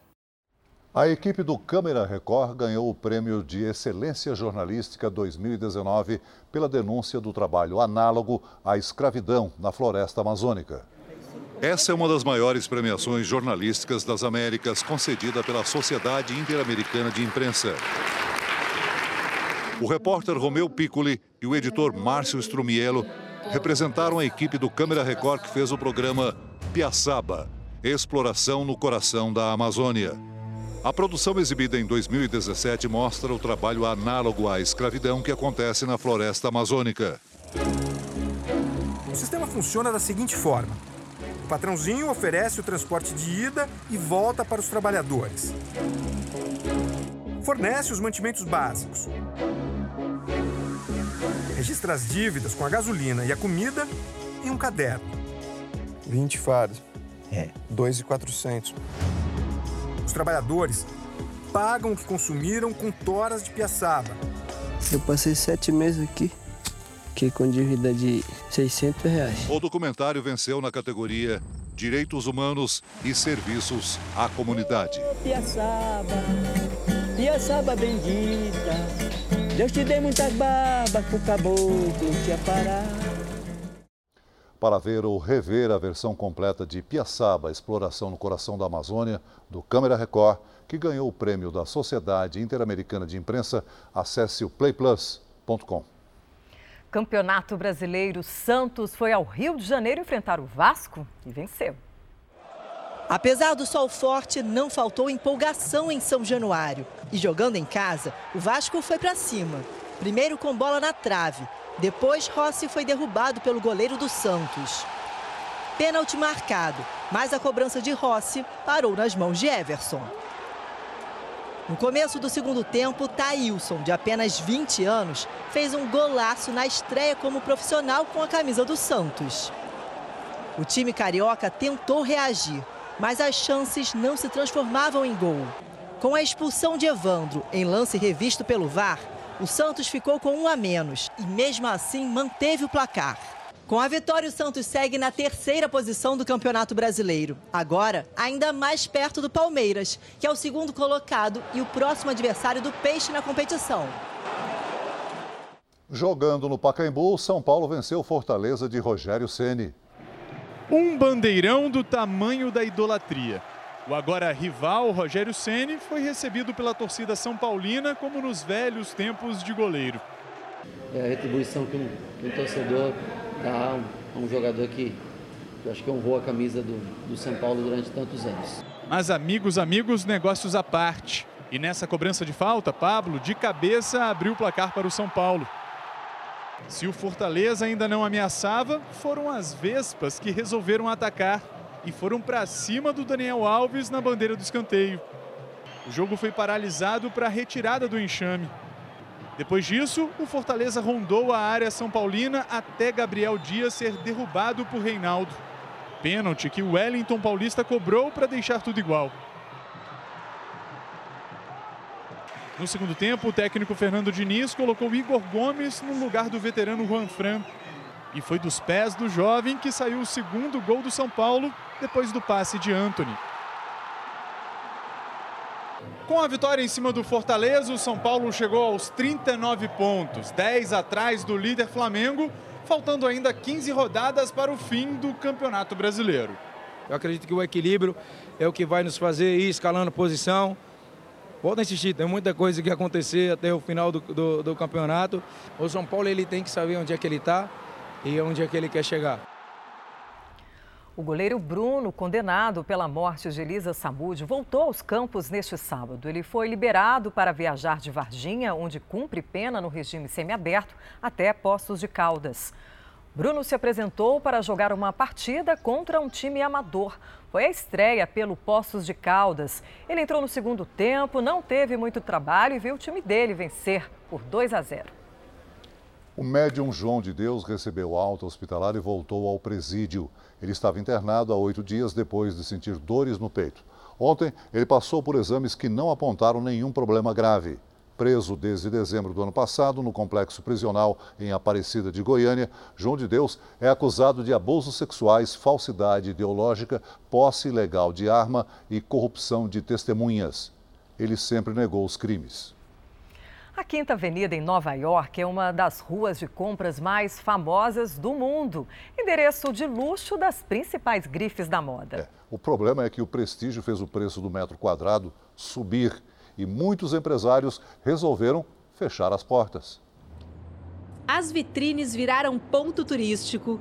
A equipe do Câmara Record ganhou o Prêmio de Excelência Jornalística 2019 pela denúncia do trabalho análogo à escravidão na floresta amazônica. Essa é uma das maiores premiações jornalísticas das Américas, concedida pela Sociedade Interamericana de Imprensa. O repórter Romeu Piccoli e o editor Márcio Strumiello representaram a equipe do Câmara Record que fez o programa Piaçaba, Exploração no Coração da Amazônia. A produção exibida em 2017 mostra o trabalho análogo à escravidão que acontece na floresta amazônica. O sistema funciona da seguinte forma: o patrãozinho oferece o transporte de ida e volta para os trabalhadores. Fornece os mantimentos básicos. Registra as dívidas com a gasolina e a comida em um caderno. 20 fardos. É. 2,400. Os trabalhadores pagam o que consumiram com toras de piaçaba. Eu passei sete meses aqui, que com dívida de 600 reais. O documentário venceu na categoria Direitos Humanos e Serviços à Comunidade. Piaçaba, Piaçaba bendita, Deus te dê muitas babas pro caboclo te aparar. Para ver ou rever a versão completa de Piaçaba, Exploração no Coração da Amazônia, do Câmara Record, que ganhou o prêmio da Sociedade Interamericana de Imprensa, acesse o playplus.com. Campeonato Brasileiro Santos foi ao Rio de Janeiro enfrentar o Vasco e venceu. Apesar do sol forte, não faltou empolgação em São Januário. E jogando em casa, o Vasco foi para cima. Primeiro com bola na trave, depois, Rossi foi derrubado pelo goleiro do Santos. Pênalti marcado, mas a cobrança de Rossi parou nas mãos de Everson. No começo do segundo tempo, Thailson, de apenas 20 anos, fez um golaço na estreia como profissional com a camisa do Santos. O time carioca tentou reagir, mas as chances não se transformavam em gol. Com a expulsão de Evandro em lance revisto pelo VAR, o Santos ficou com um a menos e, mesmo assim, manteve o placar. Com a vitória, o Santos segue na terceira posição do Campeonato Brasileiro. Agora, ainda mais perto do Palmeiras, que é o segundo colocado e o próximo adversário do Peixe na competição. Jogando no Pacaembu, São Paulo venceu Fortaleza de Rogério Ceni. Um bandeirão do tamanho da idolatria. O agora rival Rogério Ceni foi recebido pela torcida São Paulina como nos velhos tempos de goleiro. É a retribuição que um, que um torcedor um jogador que eu acho que honrou a camisa do, do São Paulo durante tantos anos. Mas amigos, amigos, negócios à parte. E nessa cobrança de falta, Pablo, de cabeça, abriu o placar para o São Paulo. Se o Fortaleza ainda não ameaçava, foram as Vespas que resolveram atacar e foram para cima do Daniel Alves na bandeira do escanteio. O jogo foi paralisado para a retirada do enxame. Depois disso, o Fortaleza rondou a área São Paulina até Gabriel Dias ser derrubado por Reinaldo. Pênalti que o Wellington Paulista cobrou para deixar tudo igual. No segundo tempo, o técnico Fernando Diniz colocou Igor Gomes no lugar do veterano Juan Fran. E foi dos pés do jovem que saiu o segundo gol do São Paulo depois do passe de Anthony. Com a vitória em cima do Fortaleza, o São Paulo chegou aos 39 pontos, 10 atrás do líder Flamengo, faltando ainda 15 rodadas para o fim do Campeonato Brasileiro. Eu acredito que o equilíbrio é o que vai nos fazer ir escalando posição volta a insistir, tem muita coisa que acontecer até o final do, do, do campeonato. O São Paulo ele tem que saber onde é que ele está e onde é que ele quer chegar. O goleiro Bruno, condenado pela morte de Elisa Samud, voltou aos campos neste sábado. Ele foi liberado para viajar de Varginha, onde cumpre pena no regime semiaberto, até Poços de Caldas. Bruno se apresentou para jogar uma partida contra um time amador. Foi a estreia pelo Poços de Caldas. Ele entrou no segundo tempo, não teve muito trabalho e viu o time dele vencer por 2 a 0. O médium João de Deus recebeu alta hospitalar e voltou ao presídio. Ele estava internado há oito dias depois de sentir dores no peito. Ontem, ele passou por exames que não apontaram nenhum problema grave. Preso desde dezembro do ano passado no complexo prisional em Aparecida de Goiânia, João de Deus é acusado de abusos sexuais, falsidade ideológica, posse ilegal de arma e corrupção de testemunhas. Ele sempre negou os crimes. A Quinta Avenida em Nova York é uma das ruas de compras mais famosas do mundo. Endereço de luxo das principais grifes da moda. É, o problema é que o prestígio fez o preço do metro quadrado subir e muitos empresários resolveram fechar as portas. As vitrines viraram ponto turístico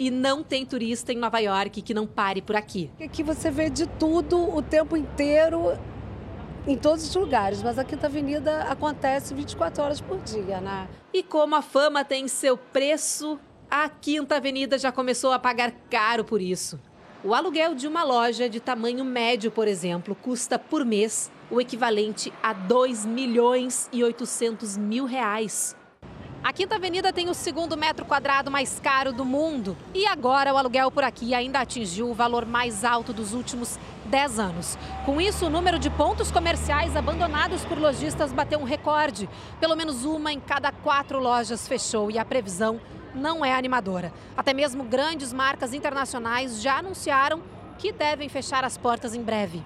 e não tem turista em Nova York que não pare por aqui. Aqui você vê de tudo o tempo inteiro em todos os lugares, mas a Quinta Avenida acontece 24 horas por dia, né? E como a fama tem seu preço, a Quinta Avenida já começou a pagar caro por isso. O aluguel de uma loja de tamanho médio, por exemplo, custa por mês o equivalente a 2 milhões e 800 mil reais. A Quinta Avenida tem o segundo metro quadrado mais caro do mundo. E agora o aluguel por aqui ainda atingiu o valor mais alto dos últimos 10 anos. Com isso, o número de pontos comerciais abandonados por lojistas bateu um recorde. Pelo menos uma em cada quatro lojas fechou e a previsão não é animadora. Até mesmo grandes marcas internacionais já anunciaram que devem fechar as portas em breve.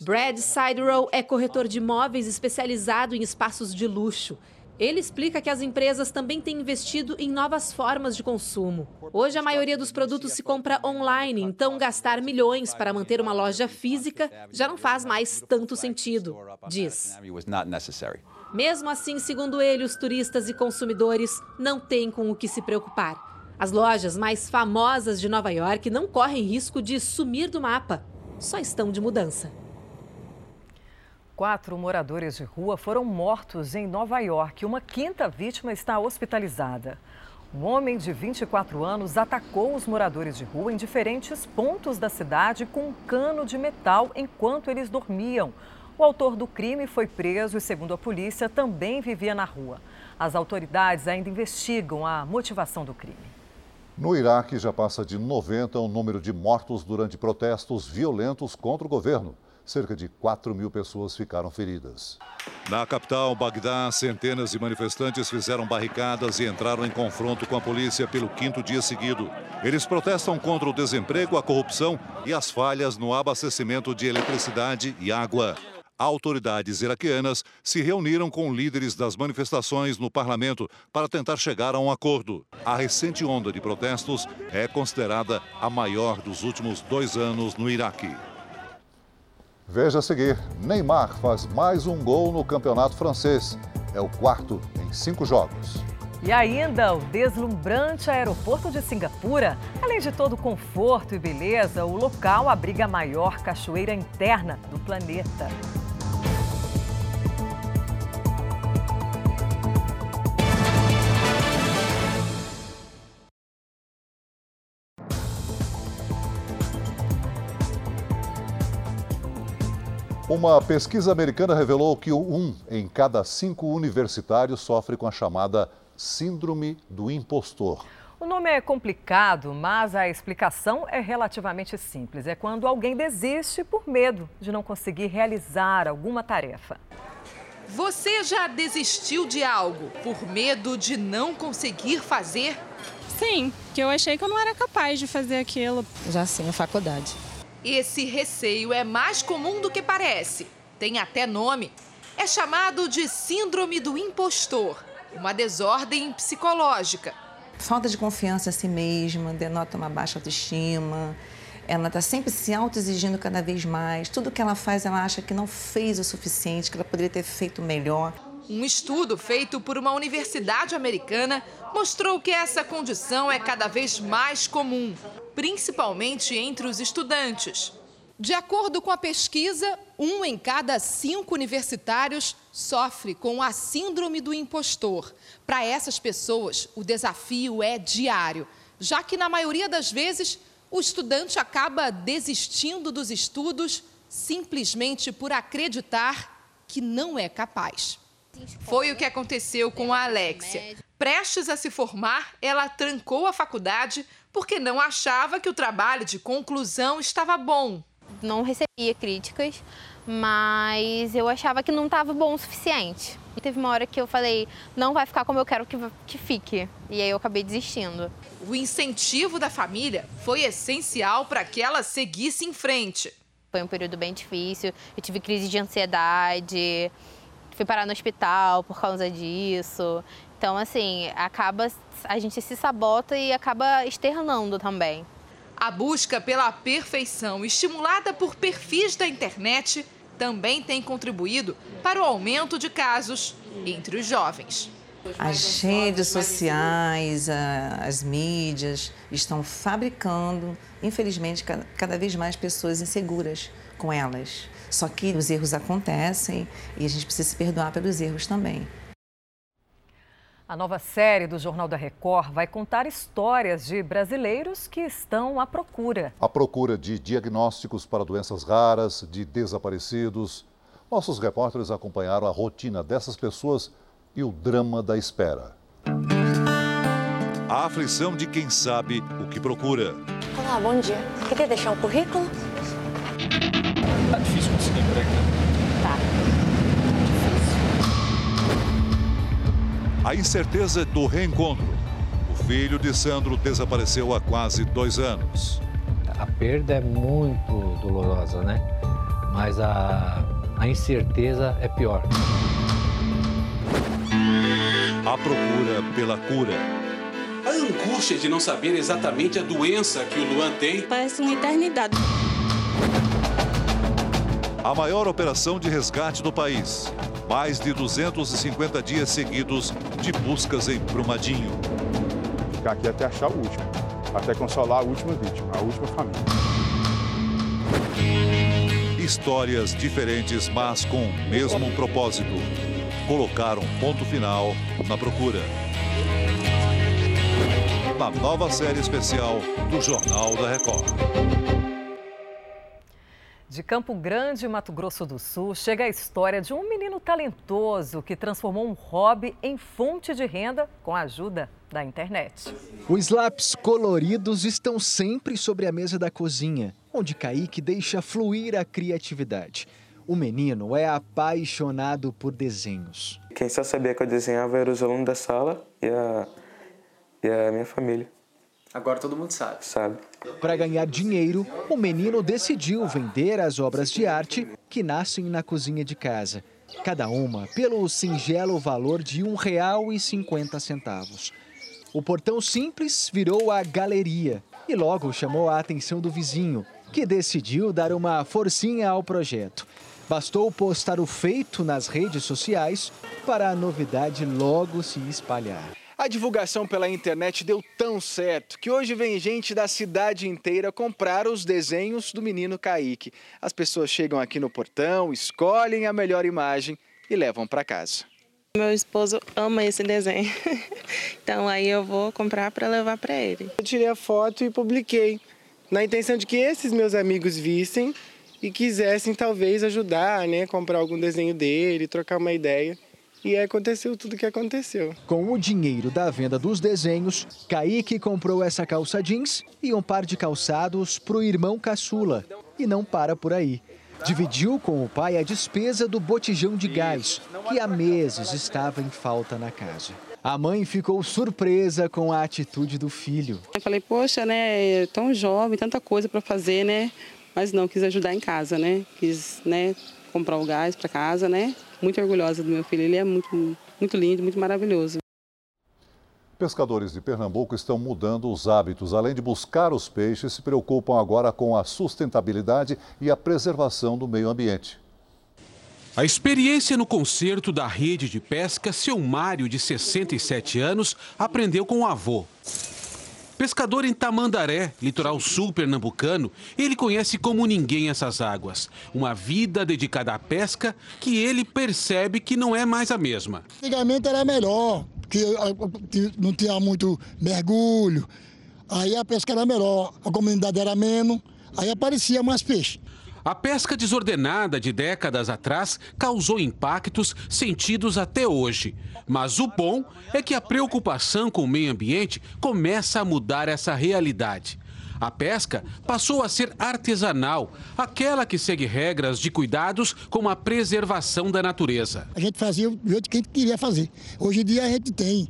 Brad Siderow é corretor de imóveis especializado em espaços de luxo. Ele explica que as empresas também têm investido em novas formas de consumo. Hoje, a maioria dos produtos se compra online, então gastar milhões para manter uma loja física já não faz mais tanto sentido, diz. Mesmo assim, segundo ele, os turistas e consumidores não têm com o que se preocupar. As lojas mais famosas de Nova York não correm risco de sumir do mapa, só estão de mudança. Quatro moradores de rua foram mortos em Nova York. Uma quinta vítima está hospitalizada. Um homem de 24 anos atacou os moradores de rua em diferentes pontos da cidade com um cano de metal enquanto eles dormiam. O autor do crime foi preso e, segundo a polícia, também vivia na rua. As autoridades ainda investigam a motivação do crime. No Iraque, já passa de 90 o número de mortos durante protestos violentos contra o governo cerca de 4 mil pessoas ficaram feridas. Na capital, Bagdá, centenas de manifestantes fizeram barricadas e entraram em confronto com a polícia pelo quinto dia seguido. Eles protestam contra o desemprego, a corrupção e as falhas no abastecimento de eletricidade e água. Autoridades iraquianas se reuniram com líderes das manifestações no parlamento para tentar chegar a um acordo. A recente onda de protestos é considerada a maior dos últimos dois anos no Iraque. Veja a seguir: Neymar faz mais um gol no campeonato francês. É o quarto em cinco jogos. E ainda o deslumbrante aeroporto de Singapura. Além de todo o conforto e beleza, o local abriga a maior cachoeira interna do planeta. Uma pesquisa americana revelou que um em cada cinco universitários sofre com a chamada Síndrome do Impostor. O nome é complicado, mas a explicação é relativamente simples. É quando alguém desiste por medo de não conseguir realizar alguma tarefa. Você já desistiu de algo por medo de não conseguir fazer? Sim, que eu achei que eu não era capaz de fazer aquilo. Já sim, na faculdade. Esse receio é mais comum do que parece. Tem até nome. É chamado de Síndrome do Impostor, uma desordem psicológica. Falta de confiança em si mesma, denota uma baixa autoestima, ela está sempre se autoexigindo cada vez mais. Tudo que ela faz, ela acha que não fez o suficiente, que ela poderia ter feito melhor. Um estudo feito por uma universidade americana mostrou que essa condição é cada vez mais comum, principalmente entre os estudantes. De acordo com a pesquisa, um em cada cinco universitários sofre com a síndrome do impostor. Para essas pessoas, o desafio é diário, já que na maioria das vezes o estudante acaba desistindo dos estudos simplesmente por acreditar que não é capaz. Foi o que aconteceu com a Alexia. Prestes a se formar, ela trancou a faculdade porque não achava que o trabalho de conclusão estava bom. Não recebia críticas, mas eu achava que não estava bom o suficiente. E teve uma hora que eu falei, não vai ficar como eu quero que, que fique. E aí eu acabei desistindo. O incentivo da família foi essencial para que ela seguisse em frente. Foi um período bem difícil, eu tive crise de ansiedade, fui parar no hospital por causa disso. Então, assim, acaba a gente se sabota e acaba externando também. A busca pela perfeição, estimulada por perfis da internet, também tem contribuído para o aumento de casos entre os jovens. As redes sociais, as mídias estão fabricando, infelizmente, cada vez mais pessoas inseguras com elas. Só que os erros acontecem e a gente precisa se perdoar pelos erros também. A nova série do Jornal da Record vai contar histórias de brasileiros que estão à procura. À procura de diagnósticos para doenças raras, de desaparecidos. Nossos repórteres acompanharam a rotina dessas pessoas e o drama da espera. A aflição de quem sabe o que procura. Olá, bom dia. Queria deixar um currículo? Tá difícil A incerteza do reencontro. O filho de Sandro desapareceu há quase dois anos. A perda é muito dolorosa, né? Mas a, a incerteza é pior. A procura pela cura. A angústia de não saber exatamente a doença que o Luan tem. Parece uma eternidade. A maior operação de resgate do país. Mais de 250 dias seguidos de buscas em Brumadinho. Ficar aqui até achar o último. Até consolar a última vítima, a última família. Histórias diferentes, mas com o mesmo propósito. Colocar um ponto final na procura. Na nova série especial do Jornal da Record. De Campo Grande, Mato Grosso do Sul, chega a história de um menino talentoso que transformou um hobby em fonte de renda com a ajuda da internet. Os lápis coloridos estão sempre sobre a mesa da cozinha, onde Kaique deixa fluir a criatividade. O menino é apaixonado por desenhos. Quem só sabia que eu desenhava era os alunos da sala e a, e a minha família. Agora todo mundo sabe. Sabe. Para ganhar dinheiro, o menino decidiu vender as obras de arte que nascem na cozinha de casa. Cada uma pelo singelo valor de R$ 1,50. O portão simples virou a galeria e logo chamou a atenção do vizinho, que decidiu dar uma forcinha ao projeto. Bastou postar o feito nas redes sociais para a novidade logo se espalhar. A divulgação pela internet deu tão certo que hoje vem gente da cidade inteira comprar os desenhos do menino Kaique. As pessoas chegam aqui no portão, escolhem a melhor imagem e levam para casa. Meu esposo ama esse desenho, (laughs) então aí eu vou comprar para levar para ele. Eu tirei a foto e publiquei, na intenção de que esses meus amigos vissem e quisessem talvez ajudar, né, comprar algum desenho dele, trocar uma ideia. E aí aconteceu tudo o que aconteceu. Com o dinheiro da venda dos desenhos, Kaique comprou essa calça jeans e um par de calçados para o irmão caçula. E não para por aí. Dividiu com o pai a despesa do botijão de gás, que há meses estava em falta na casa. A mãe ficou surpresa com a atitude do filho. Eu falei, poxa, né, tão jovem, tanta coisa para fazer, né? Mas não, quis ajudar em casa, né? Quis, né, comprar o gás para casa, né? Muito orgulhosa do meu filho, ele é muito, muito lindo, muito maravilhoso. Pescadores de Pernambuco estão mudando os hábitos. Além de buscar os peixes, se preocupam agora com a sustentabilidade e a preservação do meio ambiente. A experiência no concerto da rede de pesca, seu Mário, de 67 anos, aprendeu com o avô. Pescador em Tamandaré, litoral sul pernambucano, ele conhece como ninguém essas águas. Uma vida dedicada à pesca que ele percebe que não é mais a mesma. Antigamente era melhor, porque não tinha muito mergulho, aí a pesca era melhor, a comunidade era menos, aí aparecia mais peixe. A pesca desordenada de décadas atrás causou impactos sentidos até hoje. Mas o bom é que a preocupação com o meio ambiente começa a mudar essa realidade. A pesca passou a ser artesanal, aquela que segue regras de cuidados com a preservação da natureza. A gente fazia do jeito que a gente queria fazer. Hoje em dia a gente tem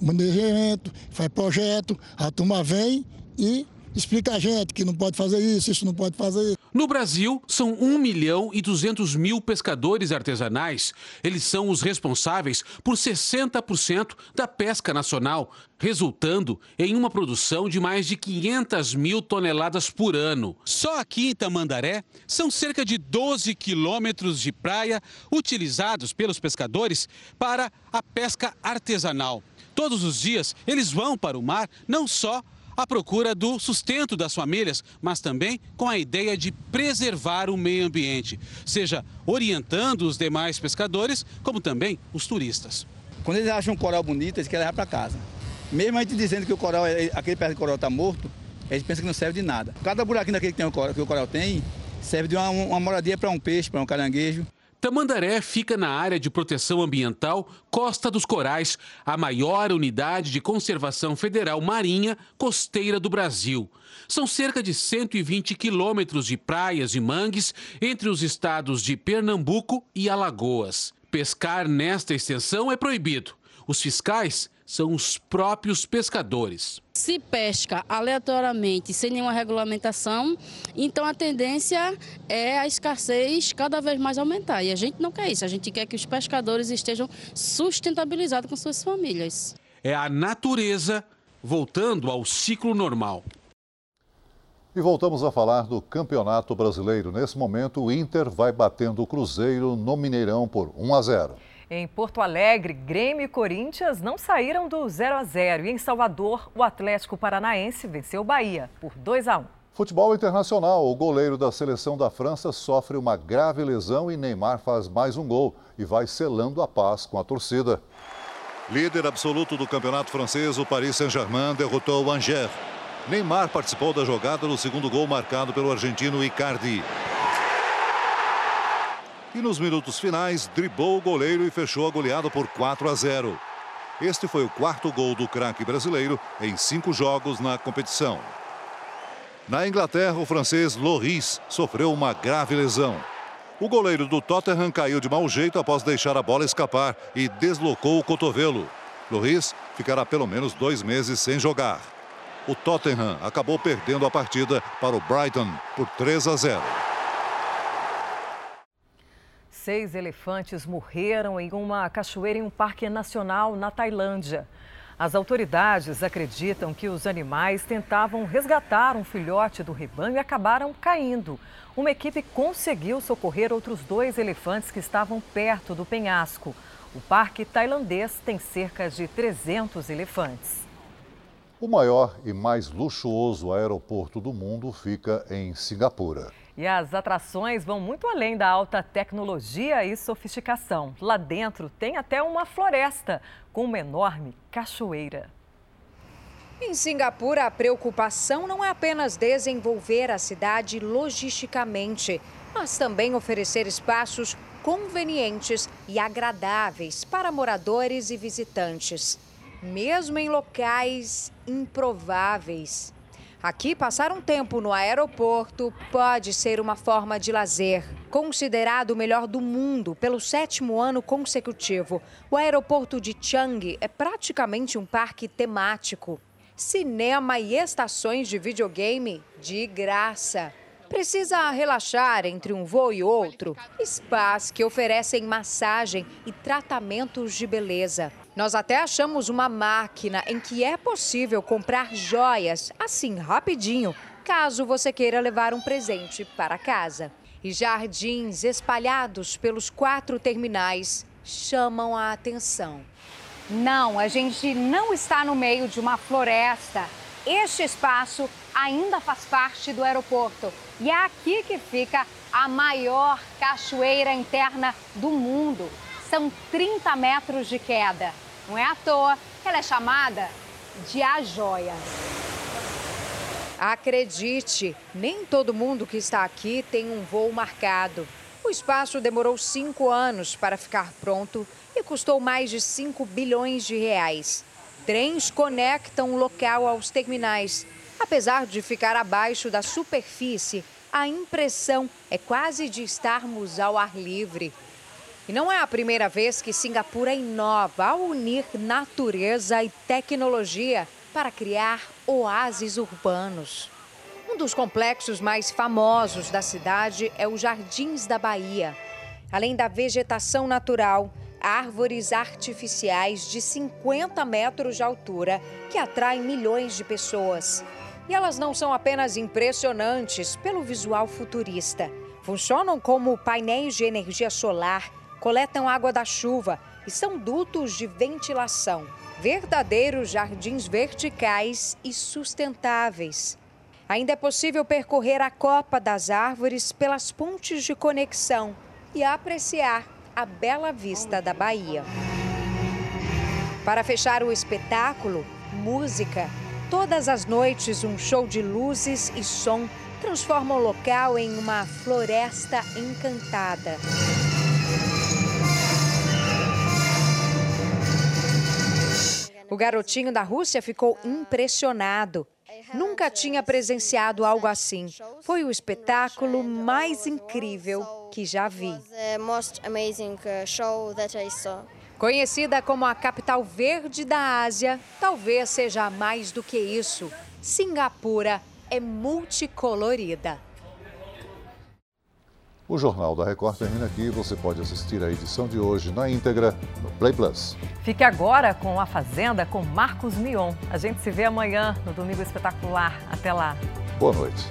manejamento, faz projeto, a turma vem e explica a gente que não pode fazer isso, isso não pode fazer isso. No Brasil, são 1 milhão e 200 mil pescadores artesanais. Eles são os responsáveis por 60% da pesca nacional, resultando em uma produção de mais de 500 mil toneladas por ano. Só aqui em Tamandaré, são cerca de 12 quilômetros de praia utilizados pelos pescadores para a pesca artesanal. Todos os dias, eles vão para o mar não só à procura do sustento das famílias, mas também com a ideia de preservar o meio ambiente, seja orientando os demais pescadores, como também os turistas. Quando eles acham um coral bonito, eles querem levar para casa. Mesmo a gente dizendo que o coral, aquele pé de coral está morto, eles pensam que não serve de nada. Cada buraquinho daquele que, tem o coral, que o coral tem serve de uma, uma moradia para um peixe, para um caranguejo. Tamandaré fica na área de proteção ambiental Costa dos Corais, a maior unidade de conservação federal marinha costeira do Brasil. São cerca de 120 quilômetros de praias e mangues entre os estados de Pernambuco e Alagoas. Pescar nesta extensão é proibido. Os fiscais são os próprios pescadores. Se pesca aleatoriamente, sem nenhuma regulamentação, então a tendência é a escassez cada vez mais aumentar. E a gente não quer isso, a gente quer que os pescadores estejam sustentabilizados com suas famílias. É a natureza voltando ao ciclo normal. E voltamos a falar do Campeonato Brasileiro. Nesse momento, o Inter vai batendo o Cruzeiro no Mineirão por 1 a 0. Em Porto Alegre, Grêmio e Corinthians não saíram do 0 a 0 e em Salvador, o Atlético Paranaense venceu o Bahia por 2 a 1. Futebol internacional. O goleiro da seleção da França sofre uma grave lesão e Neymar faz mais um gol e vai selando a paz com a torcida. Líder absoluto do campeonato francês, o Paris Saint-Germain derrotou o Angers. Neymar participou da jogada do segundo gol marcado pelo argentino Icardi e nos minutos finais driblou o goleiro e fechou a goleada por 4 a 0. Este foi o quarto gol do craque brasileiro em cinco jogos na competição. Na Inglaterra, o francês Loris sofreu uma grave lesão. O goleiro do Tottenham caiu de mau jeito após deixar a bola escapar e deslocou o cotovelo. Loris ficará pelo menos dois meses sem jogar. O Tottenham acabou perdendo a partida para o Brighton por 3 a 0 seis elefantes morreram em uma cachoeira em um parque nacional na Tailândia. As autoridades acreditam que os animais tentavam resgatar um filhote do rebanho e acabaram caindo. Uma equipe conseguiu socorrer outros dois elefantes que estavam perto do penhasco. O parque tailandês tem cerca de 300 elefantes. O maior e mais luxuoso aeroporto do mundo fica em Singapura. E as atrações vão muito além da alta tecnologia e sofisticação. Lá dentro tem até uma floresta com uma enorme cachoeira. Em Singapura, a preocupação não é apenas desenvolver a cidade logisticamente, mas também oferecer espaços convenientes e agradáveis para moradores e visitantes, mesmo em locais improváveis. Aqui, passar um tempo no aeroporto pode ser uma forma de lazer. Considerado o melhor do mundo pelo sétimo ano consecutivo, o aeroporto de Changi é praticamente um parque temático. Cinema e estações de videogame de graça. Precisa relaxar entre um voo e outro? Spas que oferecem massagem e tratamentos de beleza. Nós até achamos uma máquina em que é possível comprar joias assim rapidinho, caso você queira levar um presente para casa. E jardins espalhados pelos quatro terminais chamam a atenção. Não, a gente não está no meio de uma floresta. Este espaço ainda faz parte do aeroporto. E é aqui que fica a maior cachoeira interna do mundo. São 30 metros de queda. Não é à toa que ela é chamada de a joia. Acredite, nem todo mundo que está aqui tem um voo marcado. O espaço demorou cinco anos para ficar pronto e custou mais de 5 bilhões de reais. Trens conectam o local aos terminais. Apesar de ficar abaixo da superfície, a impressão é quase de estarmos ao ar livre. E não é a primeira vez que Singapura inova ao unir natureza e tecnologia para criar oásis urbanos. Um dos complexos mais famosos da cidade é o Jardins da Bahia. Além da vegetação natural, árvores artificiais de 50 metros de altura que atraem milhões de pessoas. E elas não são apenas impressionantes pelo visual futurista. Funcionam como painéis de energia solar coletam água da chuva e são dutos de ventilação. Verdadeiros jardins verticais e sustentáveis. Ainda é possível percorrer a copa das árvores pelas pontes de conexão e apreciar a bela vista da Bahia. Para fechar o espetáculo, música. Todas as noites, um show de luzes e som transforma o local em uma floresta encantada. O garotinho da Rússia ficou impressionado. Nunca tinha presenciado algo assim. Foi o espetáculo mais incrível que já vi. Conhecida como a capital verde da Ásia, talvez seja mais do que isso. Singapura é multicolorida. O Jornal da Record termina aqui. Você pode assistir a edição de hoje na íntegra no Play Plus. Fique agora com A Fazenda com Marcos Mion. A gente se vê amanhã no Domingo Espetacular. Até lá. Boa noite.